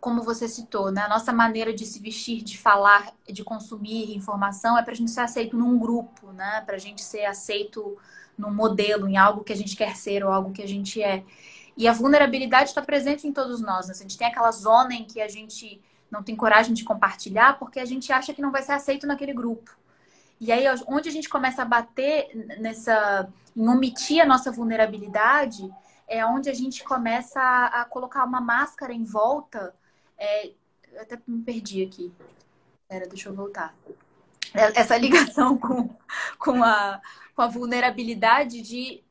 como você citou, né? A nossa maneira de se vestir, de falar, de consumir informação é para a gente ser aceito num grupo, né? Para a gente ser aceito num modelo, em algo que a gente quer ser ou algo que a gente é. E a vulnerabilidade está presente em todos nós. Né? A gente tem aquela zona em que a gente não tem coragem de compartilhar porque a gente acha que não vai ser aceito naquele grupo. E aí, onde a gente começa a bater nessa. em omitir a nossa vulnerabilidade, é onde a gente começa a, a colocar uma máscara em volta. É, eu até me perdi aqui. Pera, deixa eu voltar. É, essa ligação com, com, a, com a vulnerabilidade de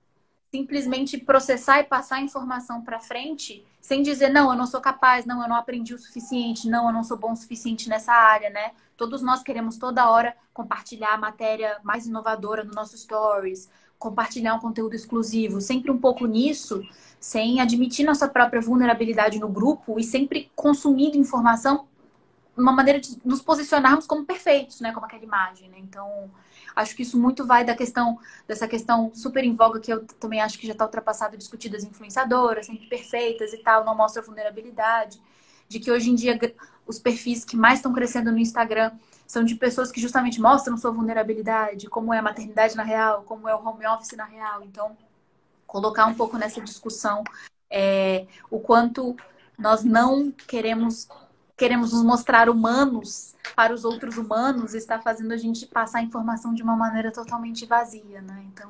simplesmente processar e passar a informação para frente sem dizer, não, eu não sou capaz, não, eu não aprendi o suficiente, não, eu não sou bom o suficiente nessa área, né? Todos nós queremos toda hora compartilhar a matéria mais inovadora no nosso stories, compartilhar um conteúdo exclusivo, sempre um pouco nisso, sem admitir nossa própria vulnerabilidade no grupo e sempre consumindo informação uma maneira de nos posicionarmos como perfeitos, né? Como aquela imagem, né? Então, acho que isso muito vai da questão, dessa questão super em voga que eu também acho que já está ultrapassado, discutidas influenciadoras, sempre perfeitas e tal, não mostra vulnerabilidade. De que hoje em dia os perfis que mais estão crescendo no Instagram são de pessoas que justamente mostram sua vulnerabilidade, como é a maternidade na real, como é o home office na real. Então, colocar um pouco nessa discussão é, o quanto nós não queremos queremos nos mostrar humanos para os outros humanos está fazendo a gente passar a informação de uma maneira totalmente vazia, né? Então,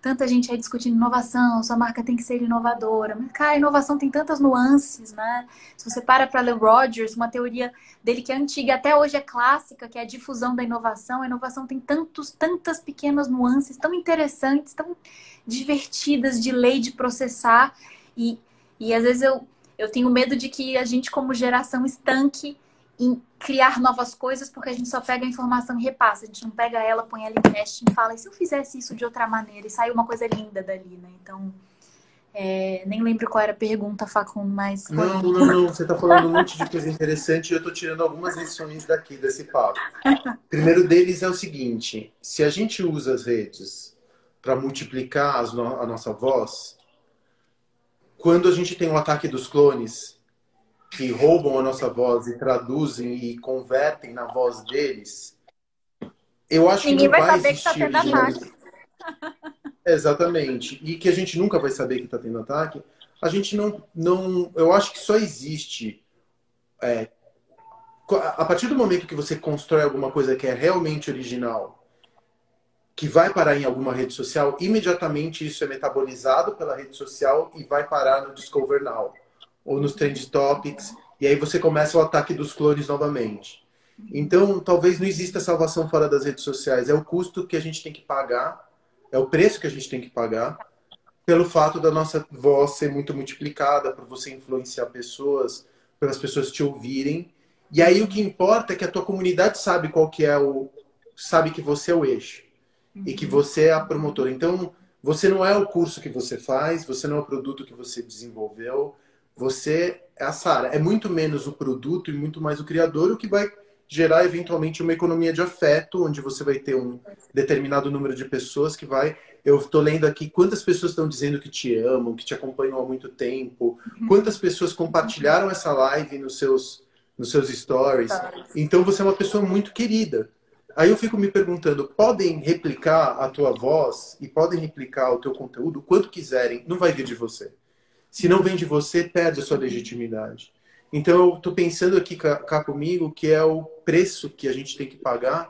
tanta gente aí discutindo inovação, sua marca tem que ser inovadora. Mas, cara, a inovação tem tantas nuances, né? Se você para para ler Rogers, uma teoria dele que é antiga, até hoje é clássica, que é a difusão da inovação. A inovação tem tantos, tantas pequenas nuances tão interessantes, tão divertidas de ler, de processar. E, e às vezes eu, eu tenho medo de que a gente, como geração, estanque em criar novas coisas, porque a gente só pega a informação e repassa. A gente não pega ela, põe ela em teste e fala, e se eu fizesse isso de outra maneira? E sai uma coisa linda dali, né? Então, é, nem lembro qual era a pergunta, Facundo, mas... Não, não, não. Você está falando um monte de coisa interessante e eu estou tirando algumas lições daqui, desse papo. Primeiro deles é o seguinte, se a gente usa as redes para multiplicar no a nossa voz, quando a gente tem o um ataque dos clones que roubam a nossa voz e traduzem e convertem na voz deles, eu acho Ninguém que não vai, vai saber existir que tá tendo ataque. Exatamente. E que a gente nunca vai saber que está tendo ataque. A gente não, não. Eu acho que só existe. É, a partir do momento que você constrói alguma coisa que é realmente original que vai parar em alguma rede social, imediatamente isso é metabolizado pela rede social e vai parar no Discover Now ou nos Trend Topics, e aí você começa o ataque dos clones novamente. Então, talvez não exista salvação fora das redes sociais, é o custo que a gente tem que pagar, é o preço que a gente tem que pagar pelo fato da nossa voz ser muito multiplicada, por você influenciar pessoas, pelas pessoas te ouvirem. E aí o que importa é que a tua comunidade sabe qual que é o sabe que você é o eixo e que você é a promotora. Então, você não é o curso que você faz, você não é o produto que você desenvolveu, você é a Sara. É muito menos o produto e muito mais o criador, o que vai gerar eventualmente uma economia de afeto, onde você vai ter um determinado número de pessoas que vai. Eu estou lendo aqui quantas pessoas estão dizendo que te amam, que te acompanham há muito tempo, uhum. quantas pessoas compartilharam essa live nos seus, nos seus stories. Então você é uma pessoa muito querida. Aí eu fico me perguntando, podem replicar a tua voz e podem replicar o teu conteúdo o quanto quiserem, não vai vir de você. Se não vem de você, perde a sua legitimidade. Então eu estou pensando aqui cá comigo que é o preço que a gente tem que pagar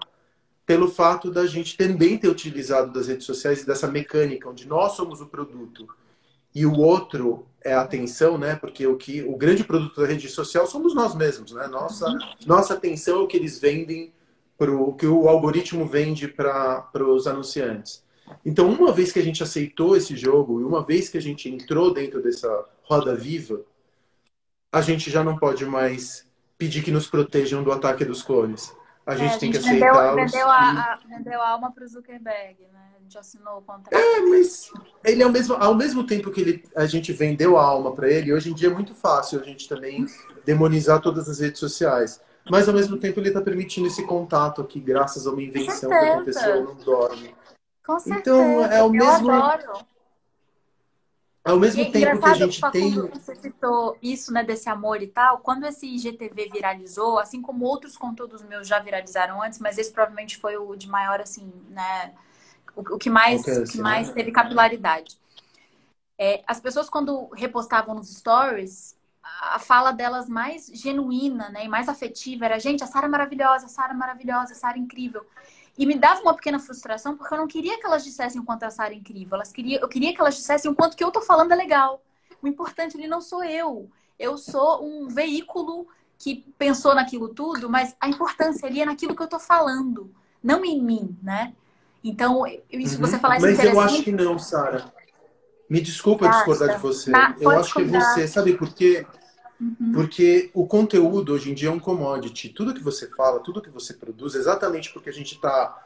pelo fato da gente também ter utilizado das redes sociais e dessa mecânica onde nós somos o produto e o outro é a atenção, né? Porque o que o grande produto da rede social somos nós mesmos, né? Nossa nossa atenção é o que eles vendem pro, que o algoritmo vende para os anunciantes. Então, uma vez que a gente aceitou esse jogo e uma vez que a gente entrou dentro dessa roda viva, a gente já não pode mais pedir que nos protejam do ataque dos clones. A gente é, tem a gente que aceitar. Vendeu, vendeu, a, vendeu a alma para o Zuckerberg, né? A gente assinou o contrato. É, mas ele é o mesmo, ao mesmo tempo que ele, a gente vendeu a alma para ele, hoje em dia é muito fácil a gente também demonizar todas as redes sociais mas ao mesmo tempo ele está permitindo esse contato aqui, graças a uma invenção que aconteceu no Dorme. Com certeza. Então é o mesmo. Eu adoro. Ao mesmo e, tempo que a gente tem. Você citou isso, né, desse amor e tal. Quando esse IGTV viralizou, assim como outros conteúdos meus já viralizaram antes, mas esse provavelmente foi o de maior, assim, né? O, o que mais, o que mais teve capilaridade. É, as pessoas, quando repostavam nos stories, a fala delas mais genuína, né, e mais afetiva era, gente, a Sara é maravilhosa, a Sara é maravilhosa, a Sara é incrível. E me dava uma pequena frustração porque eu não queria que elas dissessem o quanto a Sara é incrível. Elas queria, eu queria que elas dissessem o quanto que eu tô falando é legal. O importante ali não sou eu. Eu sou um veículo que pensou naquilo tudo, mas a importância ali é naquilo que eu tô falando, não em mim, né? Então, isso uhum. você falar isso Mas eu acho que não, Sara. Me desculpa Basta. discordar de você. Tá, eu acho que você, sabe por quê? Uhum. Porque o conteúdo hoje em dia é um commodity. Tudo que você fala, tudo que você produz, exatamente porque a gente está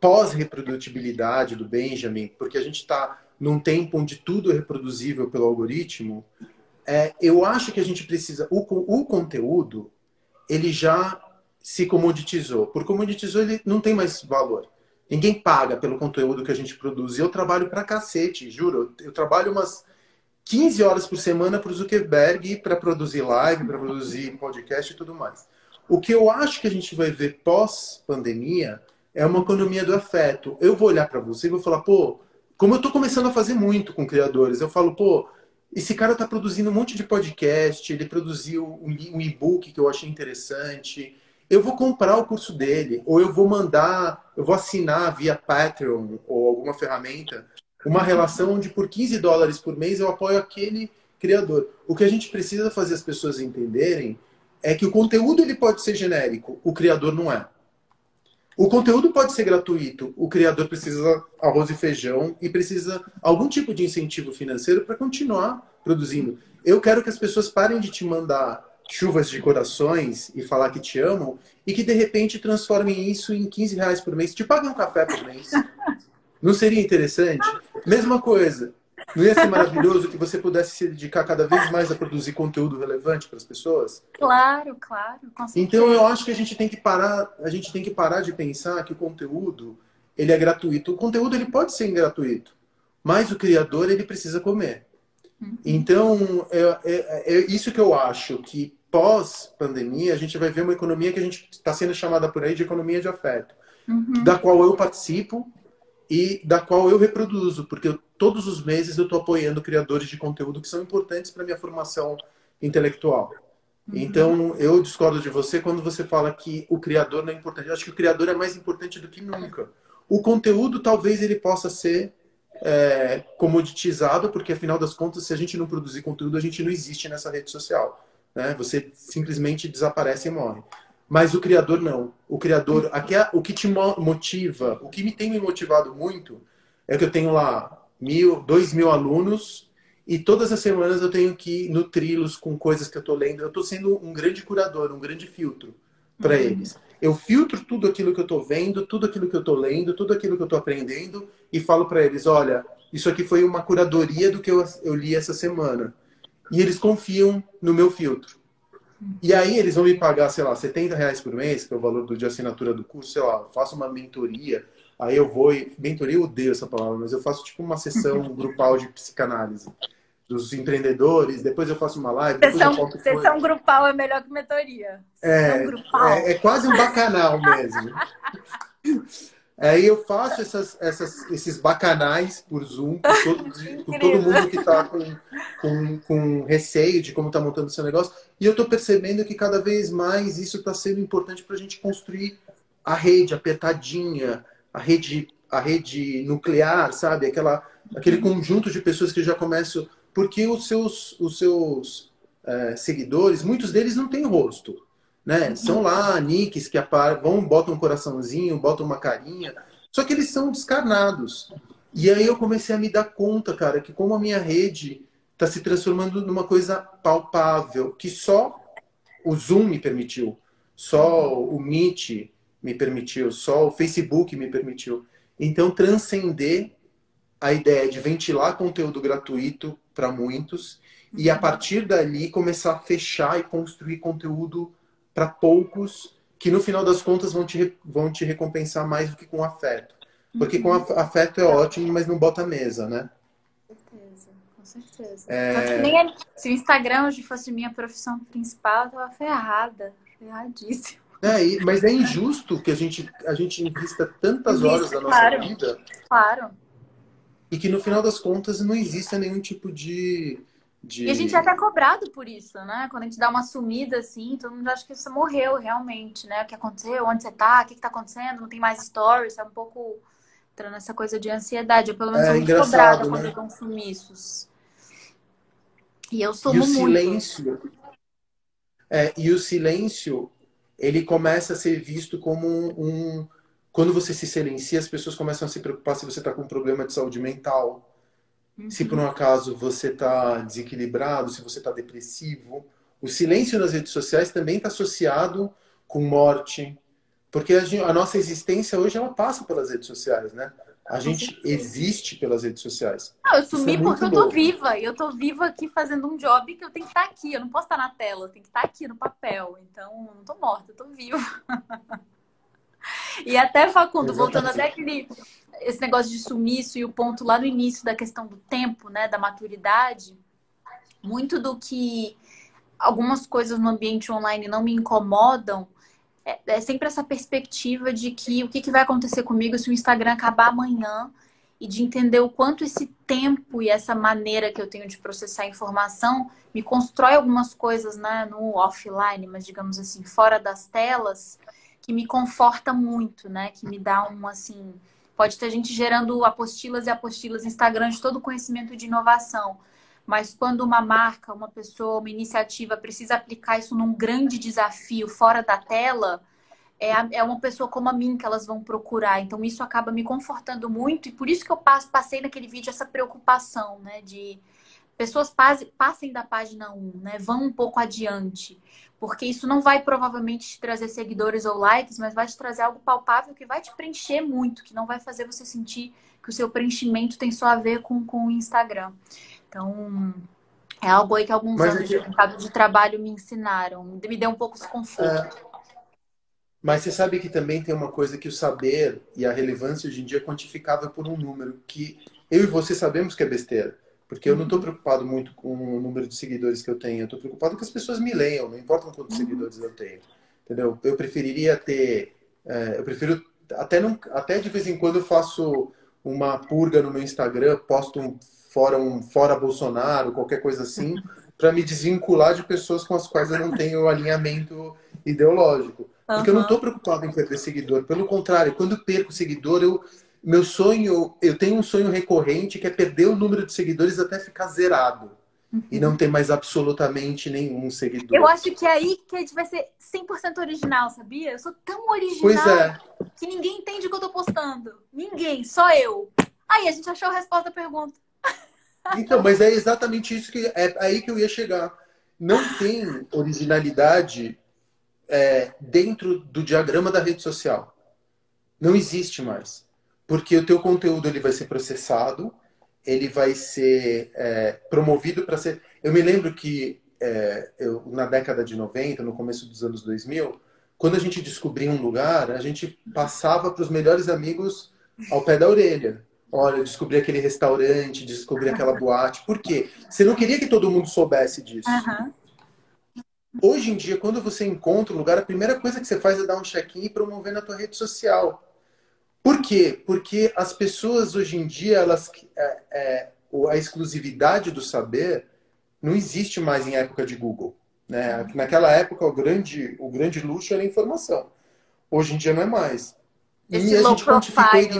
pós-reprodutibilidade do Benjamin, porque a gente está num tempo onde tudo é reproduzível pelo algoritmo, é, eu acho que a gente precisa. O, o conteúdo, ele já se comoditizou. Por comoditizou, ele não tem mais valor. Ninguém paga pelo conteúdo que a gente produz. E eu trabalho pra cacete, juro. Eu trabalho umas 15 horas por semana para o Zuckerberg para produzir live, para produzir podcast e tudo mais. O que eu acho que a gente vai ver pós-pandemia é uma economia do afeto. Eu vou olhar para você e vou falar, pô, como eu estou começando a fazer muito com criadores, eu falo, pô, esse cara está produzindo um monte de podcast, ele produziu um e-book que eu achei interessante. Eu vou comprar o curso dele, ou eu vou mandar, eu vou assinar via Patreon ou alguma ferramenta uma relação onde por 15 dólares por mês eu apoio aquele criador. O que a gente precisa fazer as pessoas entenderem é que o conteúdo ele pode ser genérico, o criador não é. O conteúdo pode ser gratuito, o criador precisa arroz e feijão e precisa algum tipo de incentivo financeiro para continuar produzindo. Eu quero que as pessoas parem de te mandar chuvas de corações e falar que te amam e que de repente transformem isso em 15 reais por mês. Te paguem um café por mês. Não seria interessante? Mesma coisa. Não ia ser maravilhoso que você pudesse se dedicar cada vez mais a produzir conteúdo relevante para as pessoas? Claro, claro. Então eu acho que a gente tem que parar, a gente tem que parar de pensar que o conteúdo ele é gratuito. O conteúdo ele pode ser gratuito, mas o criador ele precisa comer. Uhum. Então é, é, é, isso que eu acho que pós pandemia a gente vai ver uma economia que a gente está sendo chamada por aí de economia de afeto, uhum. da qual eu participo e da qual eu reproduzo, porque eu, todos os meses eu estou apoiando criadores de conteúdo que são importantes para minha formação intelectual. Uhum. Então, eu discordo de você quando você fala que o criador não é importante. Eu acho que o criador é mais importante do que nunca. O conteúdo, talvez ele possa ser é, comoditizado, porque afinal das contas, se a gente não produzir conteúdo, a gente não existe nessa rede social. Né? Você simplesmente desaparece e morre. Mas o criador não. O criador, aqui é, o que te motiva, o que me tem me motivado muito é que eu tenho lá mil, dois mil alunos e todas as semanas eu tenho que nutri-los com coisas que eu estou lendo. Eu estou sendo um grande curador, um grande filtro para uhum. eles. Eu filtro tudo aquilo que eu estou vendo, tudo aquilo que eu estou lendo, tudo aquilo que eu estou aprendendo e falo para eles: olha, isso aqui foi uma curadoria do que eu, eu li essa semana. E eles confiam no meu filtro. E aí eles vão me pagar, sei lá, 70 reais por mês, que é o valor do, de assinatura do curso, sei lá, faço uma mentoria, aí eu vou e... Mentoria eu odeio essa palavra, mas eu faço tipo uma sessão grupal de psicanálise dos empreendedores, depois eu faço uma live. Sessão, sessão grupal é melhor que mentoria. É, é, é, quase um bacanal mesmo. Aí eu faço essas, essas, esses bacanais por Zoom com todo, todo mundo que está com, com, com, receio de como está montando seu negócio. E eu estou percebendo que cada vez mais isso está sendo importante para a gente construir a rede apertadinha, a rede, a rede nuclear, sabe? Aquela, aquele conjunto de pessoas que já começam. Porque os seus, os seus é, seguidores, muitos deles não têm rosto né? São lá nicks que vão, botam um coraçãozinho, botam uma carinha. Só que eles são descarnados. E aí eu comecei a me dar conta, cara, que como a minha rede está se transformando numa coisa palpável, que só o Zoom me permitiu, só o Meet me permitiu, só o Facebook me permitiu. Então, transcender a ideia de ventilar conteúdo gratuito para muitos e, a partir dali, começar a fechar e construir conteúdo para poucos que no final das contas vão te, vão te recompensar mais do que com afeto. Porque uhum. com afeto é ótimo, mas não bota mesa, né? Com certeza, com certeza. É... Nem, se o Instagram hoje fosse minha profissão principal, eu tava ferrada, ferradíssima. É, mas é injusto que a gente, a gente invista tantas horas da nossa claro, vida. Claro. E que no final das contas não exista nenhum tipo de, de... E a gente é até cobrado por isso, né? Quando a gente dá uma sumida assim, todo mundo acha que você morreu realmente, né? O que aconteceu, onde você tá, o que, que tá acontecendo, não tem mais stories, é um pouco entrando nessa coisa de ansiedade. Eu pelo menos é, sou muito cobrada né? quando eu dão sumiços. E eu sumo e o muito. silêncio. É, e o silêncio, ele começa a ser visto como um, um, Quando você se silencia, as pessoas começam a se preocupar se você está com um problema de saúde mental. Uhum. Se por um acaso você está desequilibrado, se você está depressivo. O silêncio nas redes sociais também está associado com morte. Porque a, gente, a nossa existência hoje ela passa pelas redes sociais, né? A gente existe pelas redes sociais. Não, eu sumi é porque eu tô viva. E eu tô viva aqui fazendo um job que eu tenho que estar aqui. Eu não posso estar na tela, eu tenho que estar aqui no papel. Então, eu não tô morta, eu tô viva. e até, Facundo, Exatamente. voltando até aquele esse negócio de sumiço e o ponto lá no início da questão do tempo, né, da maturidade, muito do que algumas coisas no ambiente online não me incomodam é, é sempre essa perspectiva de que o que, que vai acontecer comigo se o Instagram acabar amanhã e de entender o quanto esse tempo e essa maneira que eu tenho de processar informação me constrói algumas coisas né, no offline, mas digamos assim, fora das telas, que me conforta muito, né? Que me dá um assim. Pode ter gente gerando apostilas e apostilas Instagram de todo conhecimento de inovação. Mas quando uma marca, uma pessoa, uma iniciativa precisa aplicar isso num grande desafio fora da tela, é, é uma pessoa como a mim que elas vão procurar. Então isso acaba me confortando muito e por isso que eu passei naquele vídeo essa preocupação, né? De pessoas passem da página 1, né? Vão um pouco adiante. Porque isso não vai provavelmente te trazer seguidores ou likes, mas vai te trazer algo palpável que vai te preencher muito, que não vai fazer você sentir que o seu preenchimento tem só a ver com, com o Instagram. Então, é algo aí que alguns Mas anos de mercado de trabalho me ensinaram. Me deu um pouco esse conforto. É... Mas você sabe que também tem uma coisa que o saber e a relevância hoje em dia é quantificável por um número que eu e você sabemos que é besteira. Porque eu não estou preocupado muito com o número de seguidores que eu tenho. Eu estou preocupado que as pessoas me leiam, não importa quantos uhum. seguidores eu tenho. Entendeu? Eu preferiria ter. É, eu prefiro. Até, não, até de vez em quando eu faço uma purga no meu Instagram, posto um fora um fora Bolsonaro, qualquer coisa assim, para me desvincular de pessoas com as quais eu não tenho alinhamento ideológico. Porque uhum. eu não estou preocupado em perder seguidor. Pelo contrário, quando perco seguidor, eu, meu sonho, eu tenho um sonho recorrente que é perder o número de seguidores até ficar zerado. Uhum. E não ter mais absolutamente nenhum seguidor. Eu acho que é aí que a gente vai ser 100% original, sabia? Eu sou tão original é. que ninguém entende o que eu tô postando. Ninguém, só eu. Aí, a gente achou a resposta da pergunta. Então, mas é exatamente isso que é aí que eu ia chegar. Não tem originalidade é, dentro do diagrama da rede social. Não existe mais. Porque o teu conteúdo ele vai ser processado, ele vai ser é, promovido para ser... Eu me lembro que é, eu, na década de 90, no começo dos anos 2000, quando a gente descobria um lugar, a gente passava para os melhores amigos ao pé da orelha. Olha, descobri aquele restaurante, descobri aquela boate. Por quê? Você não queria que todo mundo soubesse disso. Uhum. Hoje em dia, quando você encontra um lugar, a primeira coisa que você faz é dar um check-in e promover na tua rede social. Por quê? Porque as pessoas hoje em dia, elas, é, é, a exclusividade do saber não existe mais em época de Google. Né? Naquela época, o grande, o grande luxo era a informação. Hoje em dia não é mais. Esse e a gente quantificou e.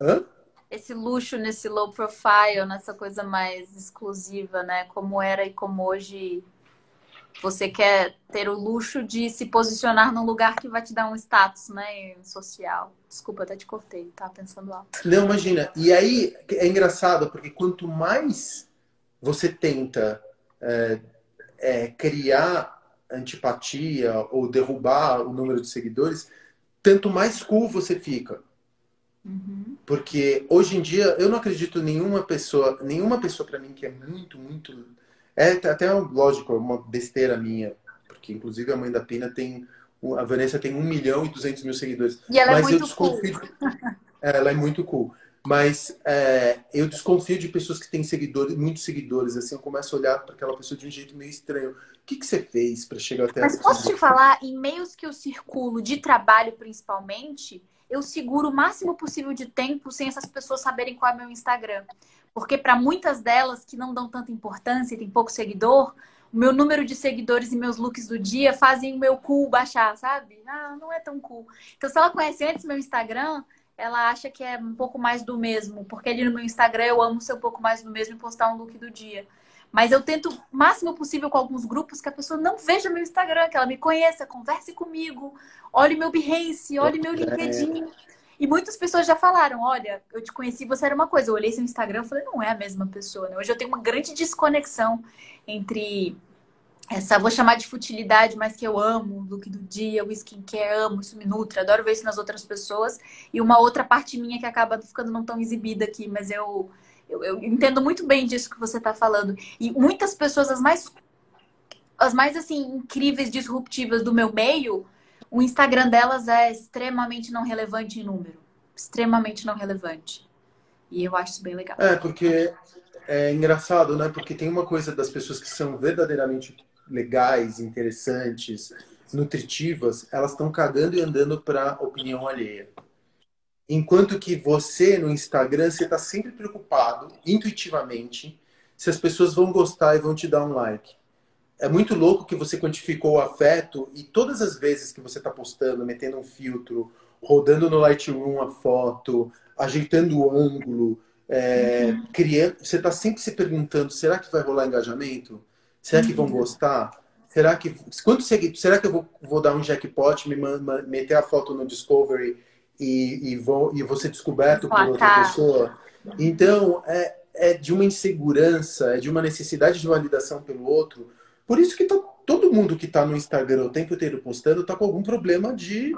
Né? Esse luxo nesse low profile, nessa coisa mais exclusiva, né? Como era e como hoje você quer ter o luxo de se posicionar num lugar que vai te dar um status, né, social. Desculpa, até te cortei, tava pensando alto. Não, imagina. E aí é engraçado, porque quanto mais você tenta é, é, criar antipatia ou derrubar o número de seguidores, tanto mais cool você fica. Uhum. Porque hoje em dia eu não acredito nenhuma pessoa, nenhuma pessoa para mim que é muito, muito. É até lógico, é uma besteira minha, porque inclusive a mãe da Pina tem. A Vanessa tem 1 milhão e 200 mil seguidores. E ela é Mas é muito eu desconfio. Cool. ela é muito cool. Mas é, eu desconfio de pessoas que têm seguidores, muitos seguidores. Assim, eu começo a olhar para aquela pessoa de um jeito meio estranho. O que, que você fez para chegar até Mas posso te falar, em meios que eu circulo, de trabalho principalmente, eu seguro o máximo possível de tempo sem essas pessoas saberem qual é meu Instagram. Porque para muitas delas que não dão tanta importância e tem pouco seguidor, o meu número de seguidores e meus looks do dia fazem o meu cool baixar, sabe? Ah, não é tão cool. Então, se ela conhece antes meu Instagram, ela acha que é um pouco mais do mesmo. Porque ali no meu Instagram eu amo ser um pouco mais do mesmo e postar um look do dia. Mas eu tento o máximo possível com alguns grupos que a pessoa não veja meu Instagram, que ela me conheça, converse comigo, olhe meu Behance, olhe meu LinkedIn. E muitas pessoas já falaram: olha, eu te conheci, você era uma coisa. Eu olhei seu Instagram e falei: não é a mesma pessoa. Né? Hoje eu tenho uma grande desconexão entre essa, vou chamar de futilidade, mas que eu amo, o look do dia, o skincare, amo, isso me nutre, adoro ver isso nas outras pessoas. E uma outra parte minha que acaba ficando não tão exibida aqui, mas eu, eu, eu entendo muito bem disso que você está falando. E muitas pessoas, as mais, as mais assim, incríveis, disruptivas do meu meio, o Instagram delas é extremamente não relevante em número. Extremamente não relevante. E eu acho isso bem legal. É, porque é engraçado, né? Porque tem uma coisa das pessoas que são verdadeiramente legais, interessantes, nutritivas, elas estão cagando e andando para opinião alheia. Enquanto que você no Instagram, você está sempre preocupado, intuitivamente, se as pessoas vão gostar e vão te dar um like. É muito louco que você quantificou o afeto e todas as vezes que você está postando, metendo um filtro, rodando no Lightroom a foto, ajeitando o ângulo, é, uhum. criando, você está sempre se perguntando: será que vai rolar engajamento? Será que vão uhum. gostar? Será que quanto será que eu vou, vou dar um jackpot, me meter a foto no Discovery e, e vou e ser descoberto por outra pessoa? Então é, é de uma insegurança, é de uma necessidade de validação pelo outro. Por isso que tô, todo mundo que está no Instagram o tempo inteiro postando está com algum problema de,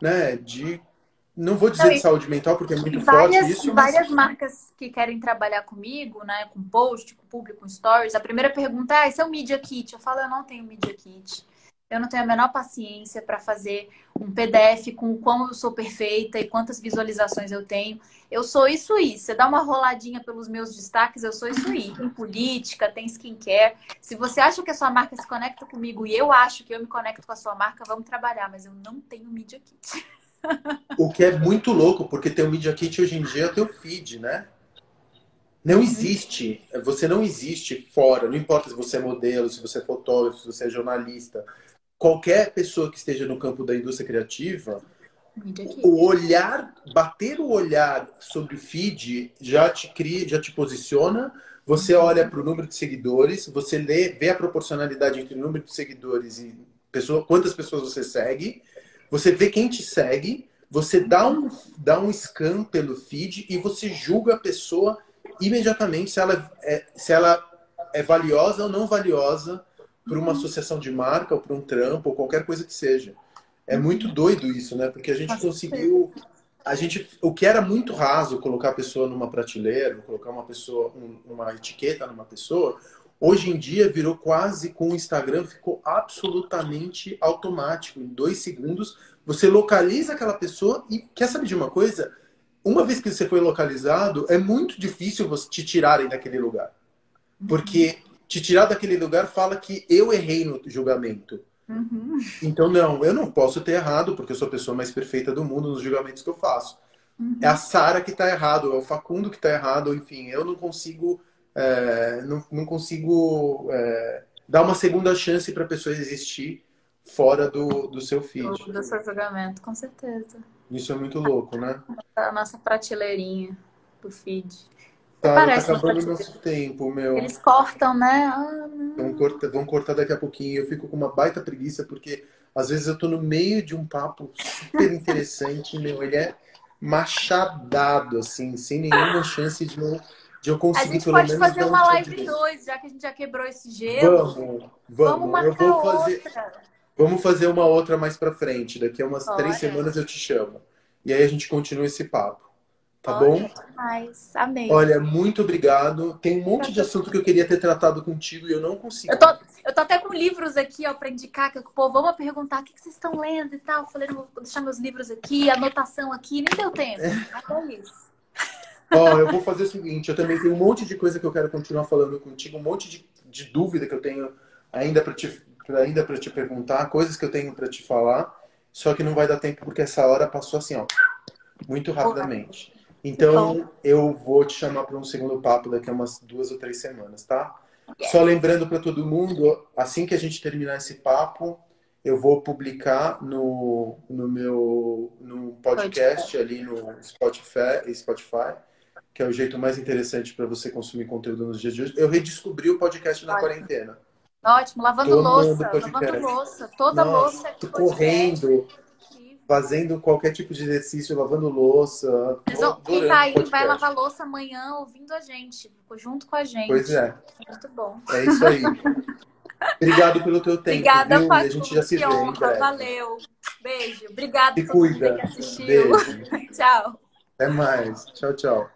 né, de não vou dizer de saúde mental, porque é muito várias, forte isso. Várias mas... marcas que querem trabalhar comigo, né? Com post, com público, com stories, a primeira pergunta é: ah, esse é o Media Kit? Eu falo, eu não tenho Media Kit. Eu não tenho a menor paciência para fazer um PDF com o quão eu sou perfeita e quantas visualizações eu tenho. Eu sou isso aí. Você dá uma roladinha pelos meus destaques, eu sou isso aí. Tem política, tem skincare. Se você acha que a sua marca se conecta comigo e eu acho que eu me conecto com a sua marca, vamos trabalhar. Mas eu não tenho Media Kit. O que é muito louco, porque teu Media Kit hoje em dia é o teu feed, né? Não existe, você não existe fora, não importa se você é modelo, se você é fotógrafo, se você é jornalista, qualquer pessoa que esteja no campo da indústria criativa, o olhar, bater o olhar sobre o feed já te cria, já te posiciona. Você uhum. olha para o número de seguidores, você lê, vê a proporcionalidade entre o número de seguidores e pessoa, quantas pessoas você segue, você vê quem te segue, você dá um, dá um scan pelo feed e você julga a pessoa imediatamente se ela é, se ela é valiosa ou não valiosa para uma associação de marca ou para um trampo ou qualquer coisa que seja. É muito doido isso, né? Porque a gente conseguiu a gente o que era muito raso colocar a pessoa numa prateleira, colocar uma pessoa uma etiqueta numa pessoa, hoje em dia virou quase com o Instagram, ficou absolutamente automático. Em dois segundos, você localiza aquela pessoa e quer saber de uma coisa? Uma vez que você foi localizado, é muito difícil você te tirarem daquele lugar. Porque te tirar daquele lugar fala que eu errei no julgamento. Uhum. Então, não, eu não posso ter errado, porque eu sou a pessoa mais perfeita do mundo nos julgamentos que eu faço. Uhum. É a Sara que está errado, é o Facundo que está errado, enfim, eu não consigo é, não, não consigo é, dar uma segunda chance para a pessoa existir fora do, do seu feed. Do, do seu julgamento, com certeza. Isso é muito louco, né? A nossa prateleirinha do feed. Tá, Parece tá acabando o nosso tempo, meu. Eles cortam, né? Ah, vão, cortar, vão cortar daqui a pouquinho. Eu fico com uma baita preguiça, porque às vezes eu tô no meio de um papo super interessante, meu. Ele é machadado, assim, sem nenhuma chance de não de eu conseguir A gente pode fazer uma live 2, já que a gente já quebrou esse gelo. Vamos, vamos. vamos eu vou fazer, outra. Vamos fazer uma outra mais pra frente. Daqui a umas Olha. três semanas eu te chamo. E aí a gente continua esse papo. Tá Olha, bom? Demais. Amei. Olha, muito obrigado. Tem um monte de assunto que eu queria ter tratado contigo e eu não consigo. Eu tô, eu tô até com livros aqui, ó, pra indicar, que o povo vamos perguntar o que, vocês estão lendo e tal. Eu falei, vou deixar meus livros aqui, anotação aqui, nem deu tempo. É. Até isso. Ó, eu vou fazer o seguinte, eu também tenho um monte de coisa que eu quero continuar falando contigo, um monte de, de dúvida que eu tenho ainda para te, ainda te perguntar, coisas que eu tenho para te falar, só que não vai dar tempo porque essa hora passou assim, ó, muito rapidamente. Então, eu vou te chamar para um segundo papo daqui a umas duas ou três semanas, tá? Só lembrando para todo mundo, assim que a gente terminar esse papo, eu vou publicar no, no meu no podcast ali no Spotify, Spotify que é o jeito mais interessante para você consumir conteúdo nos dias de hoje. Eu redescobri o podcast na Ótimo. quarentena. Ótimo, lavando Tomando louça, lavando louça. Toda Nossa, louça é correndo. Fazendo qualquer tipo de exercício, lavando louça. Ó, Quem tá aí vai lavar louça amanhã ouvindo a gente, junto com a gente. Pois é, Muito bom. é isso aí. Obrigado pelo teu tempo, Obrigada, viu? Facu. a gente já se que vê honra. Valeu. Beijo. Obrigada por cuida. que assistiu. Beijo. Tchau. Até mais. Tchau, tchau.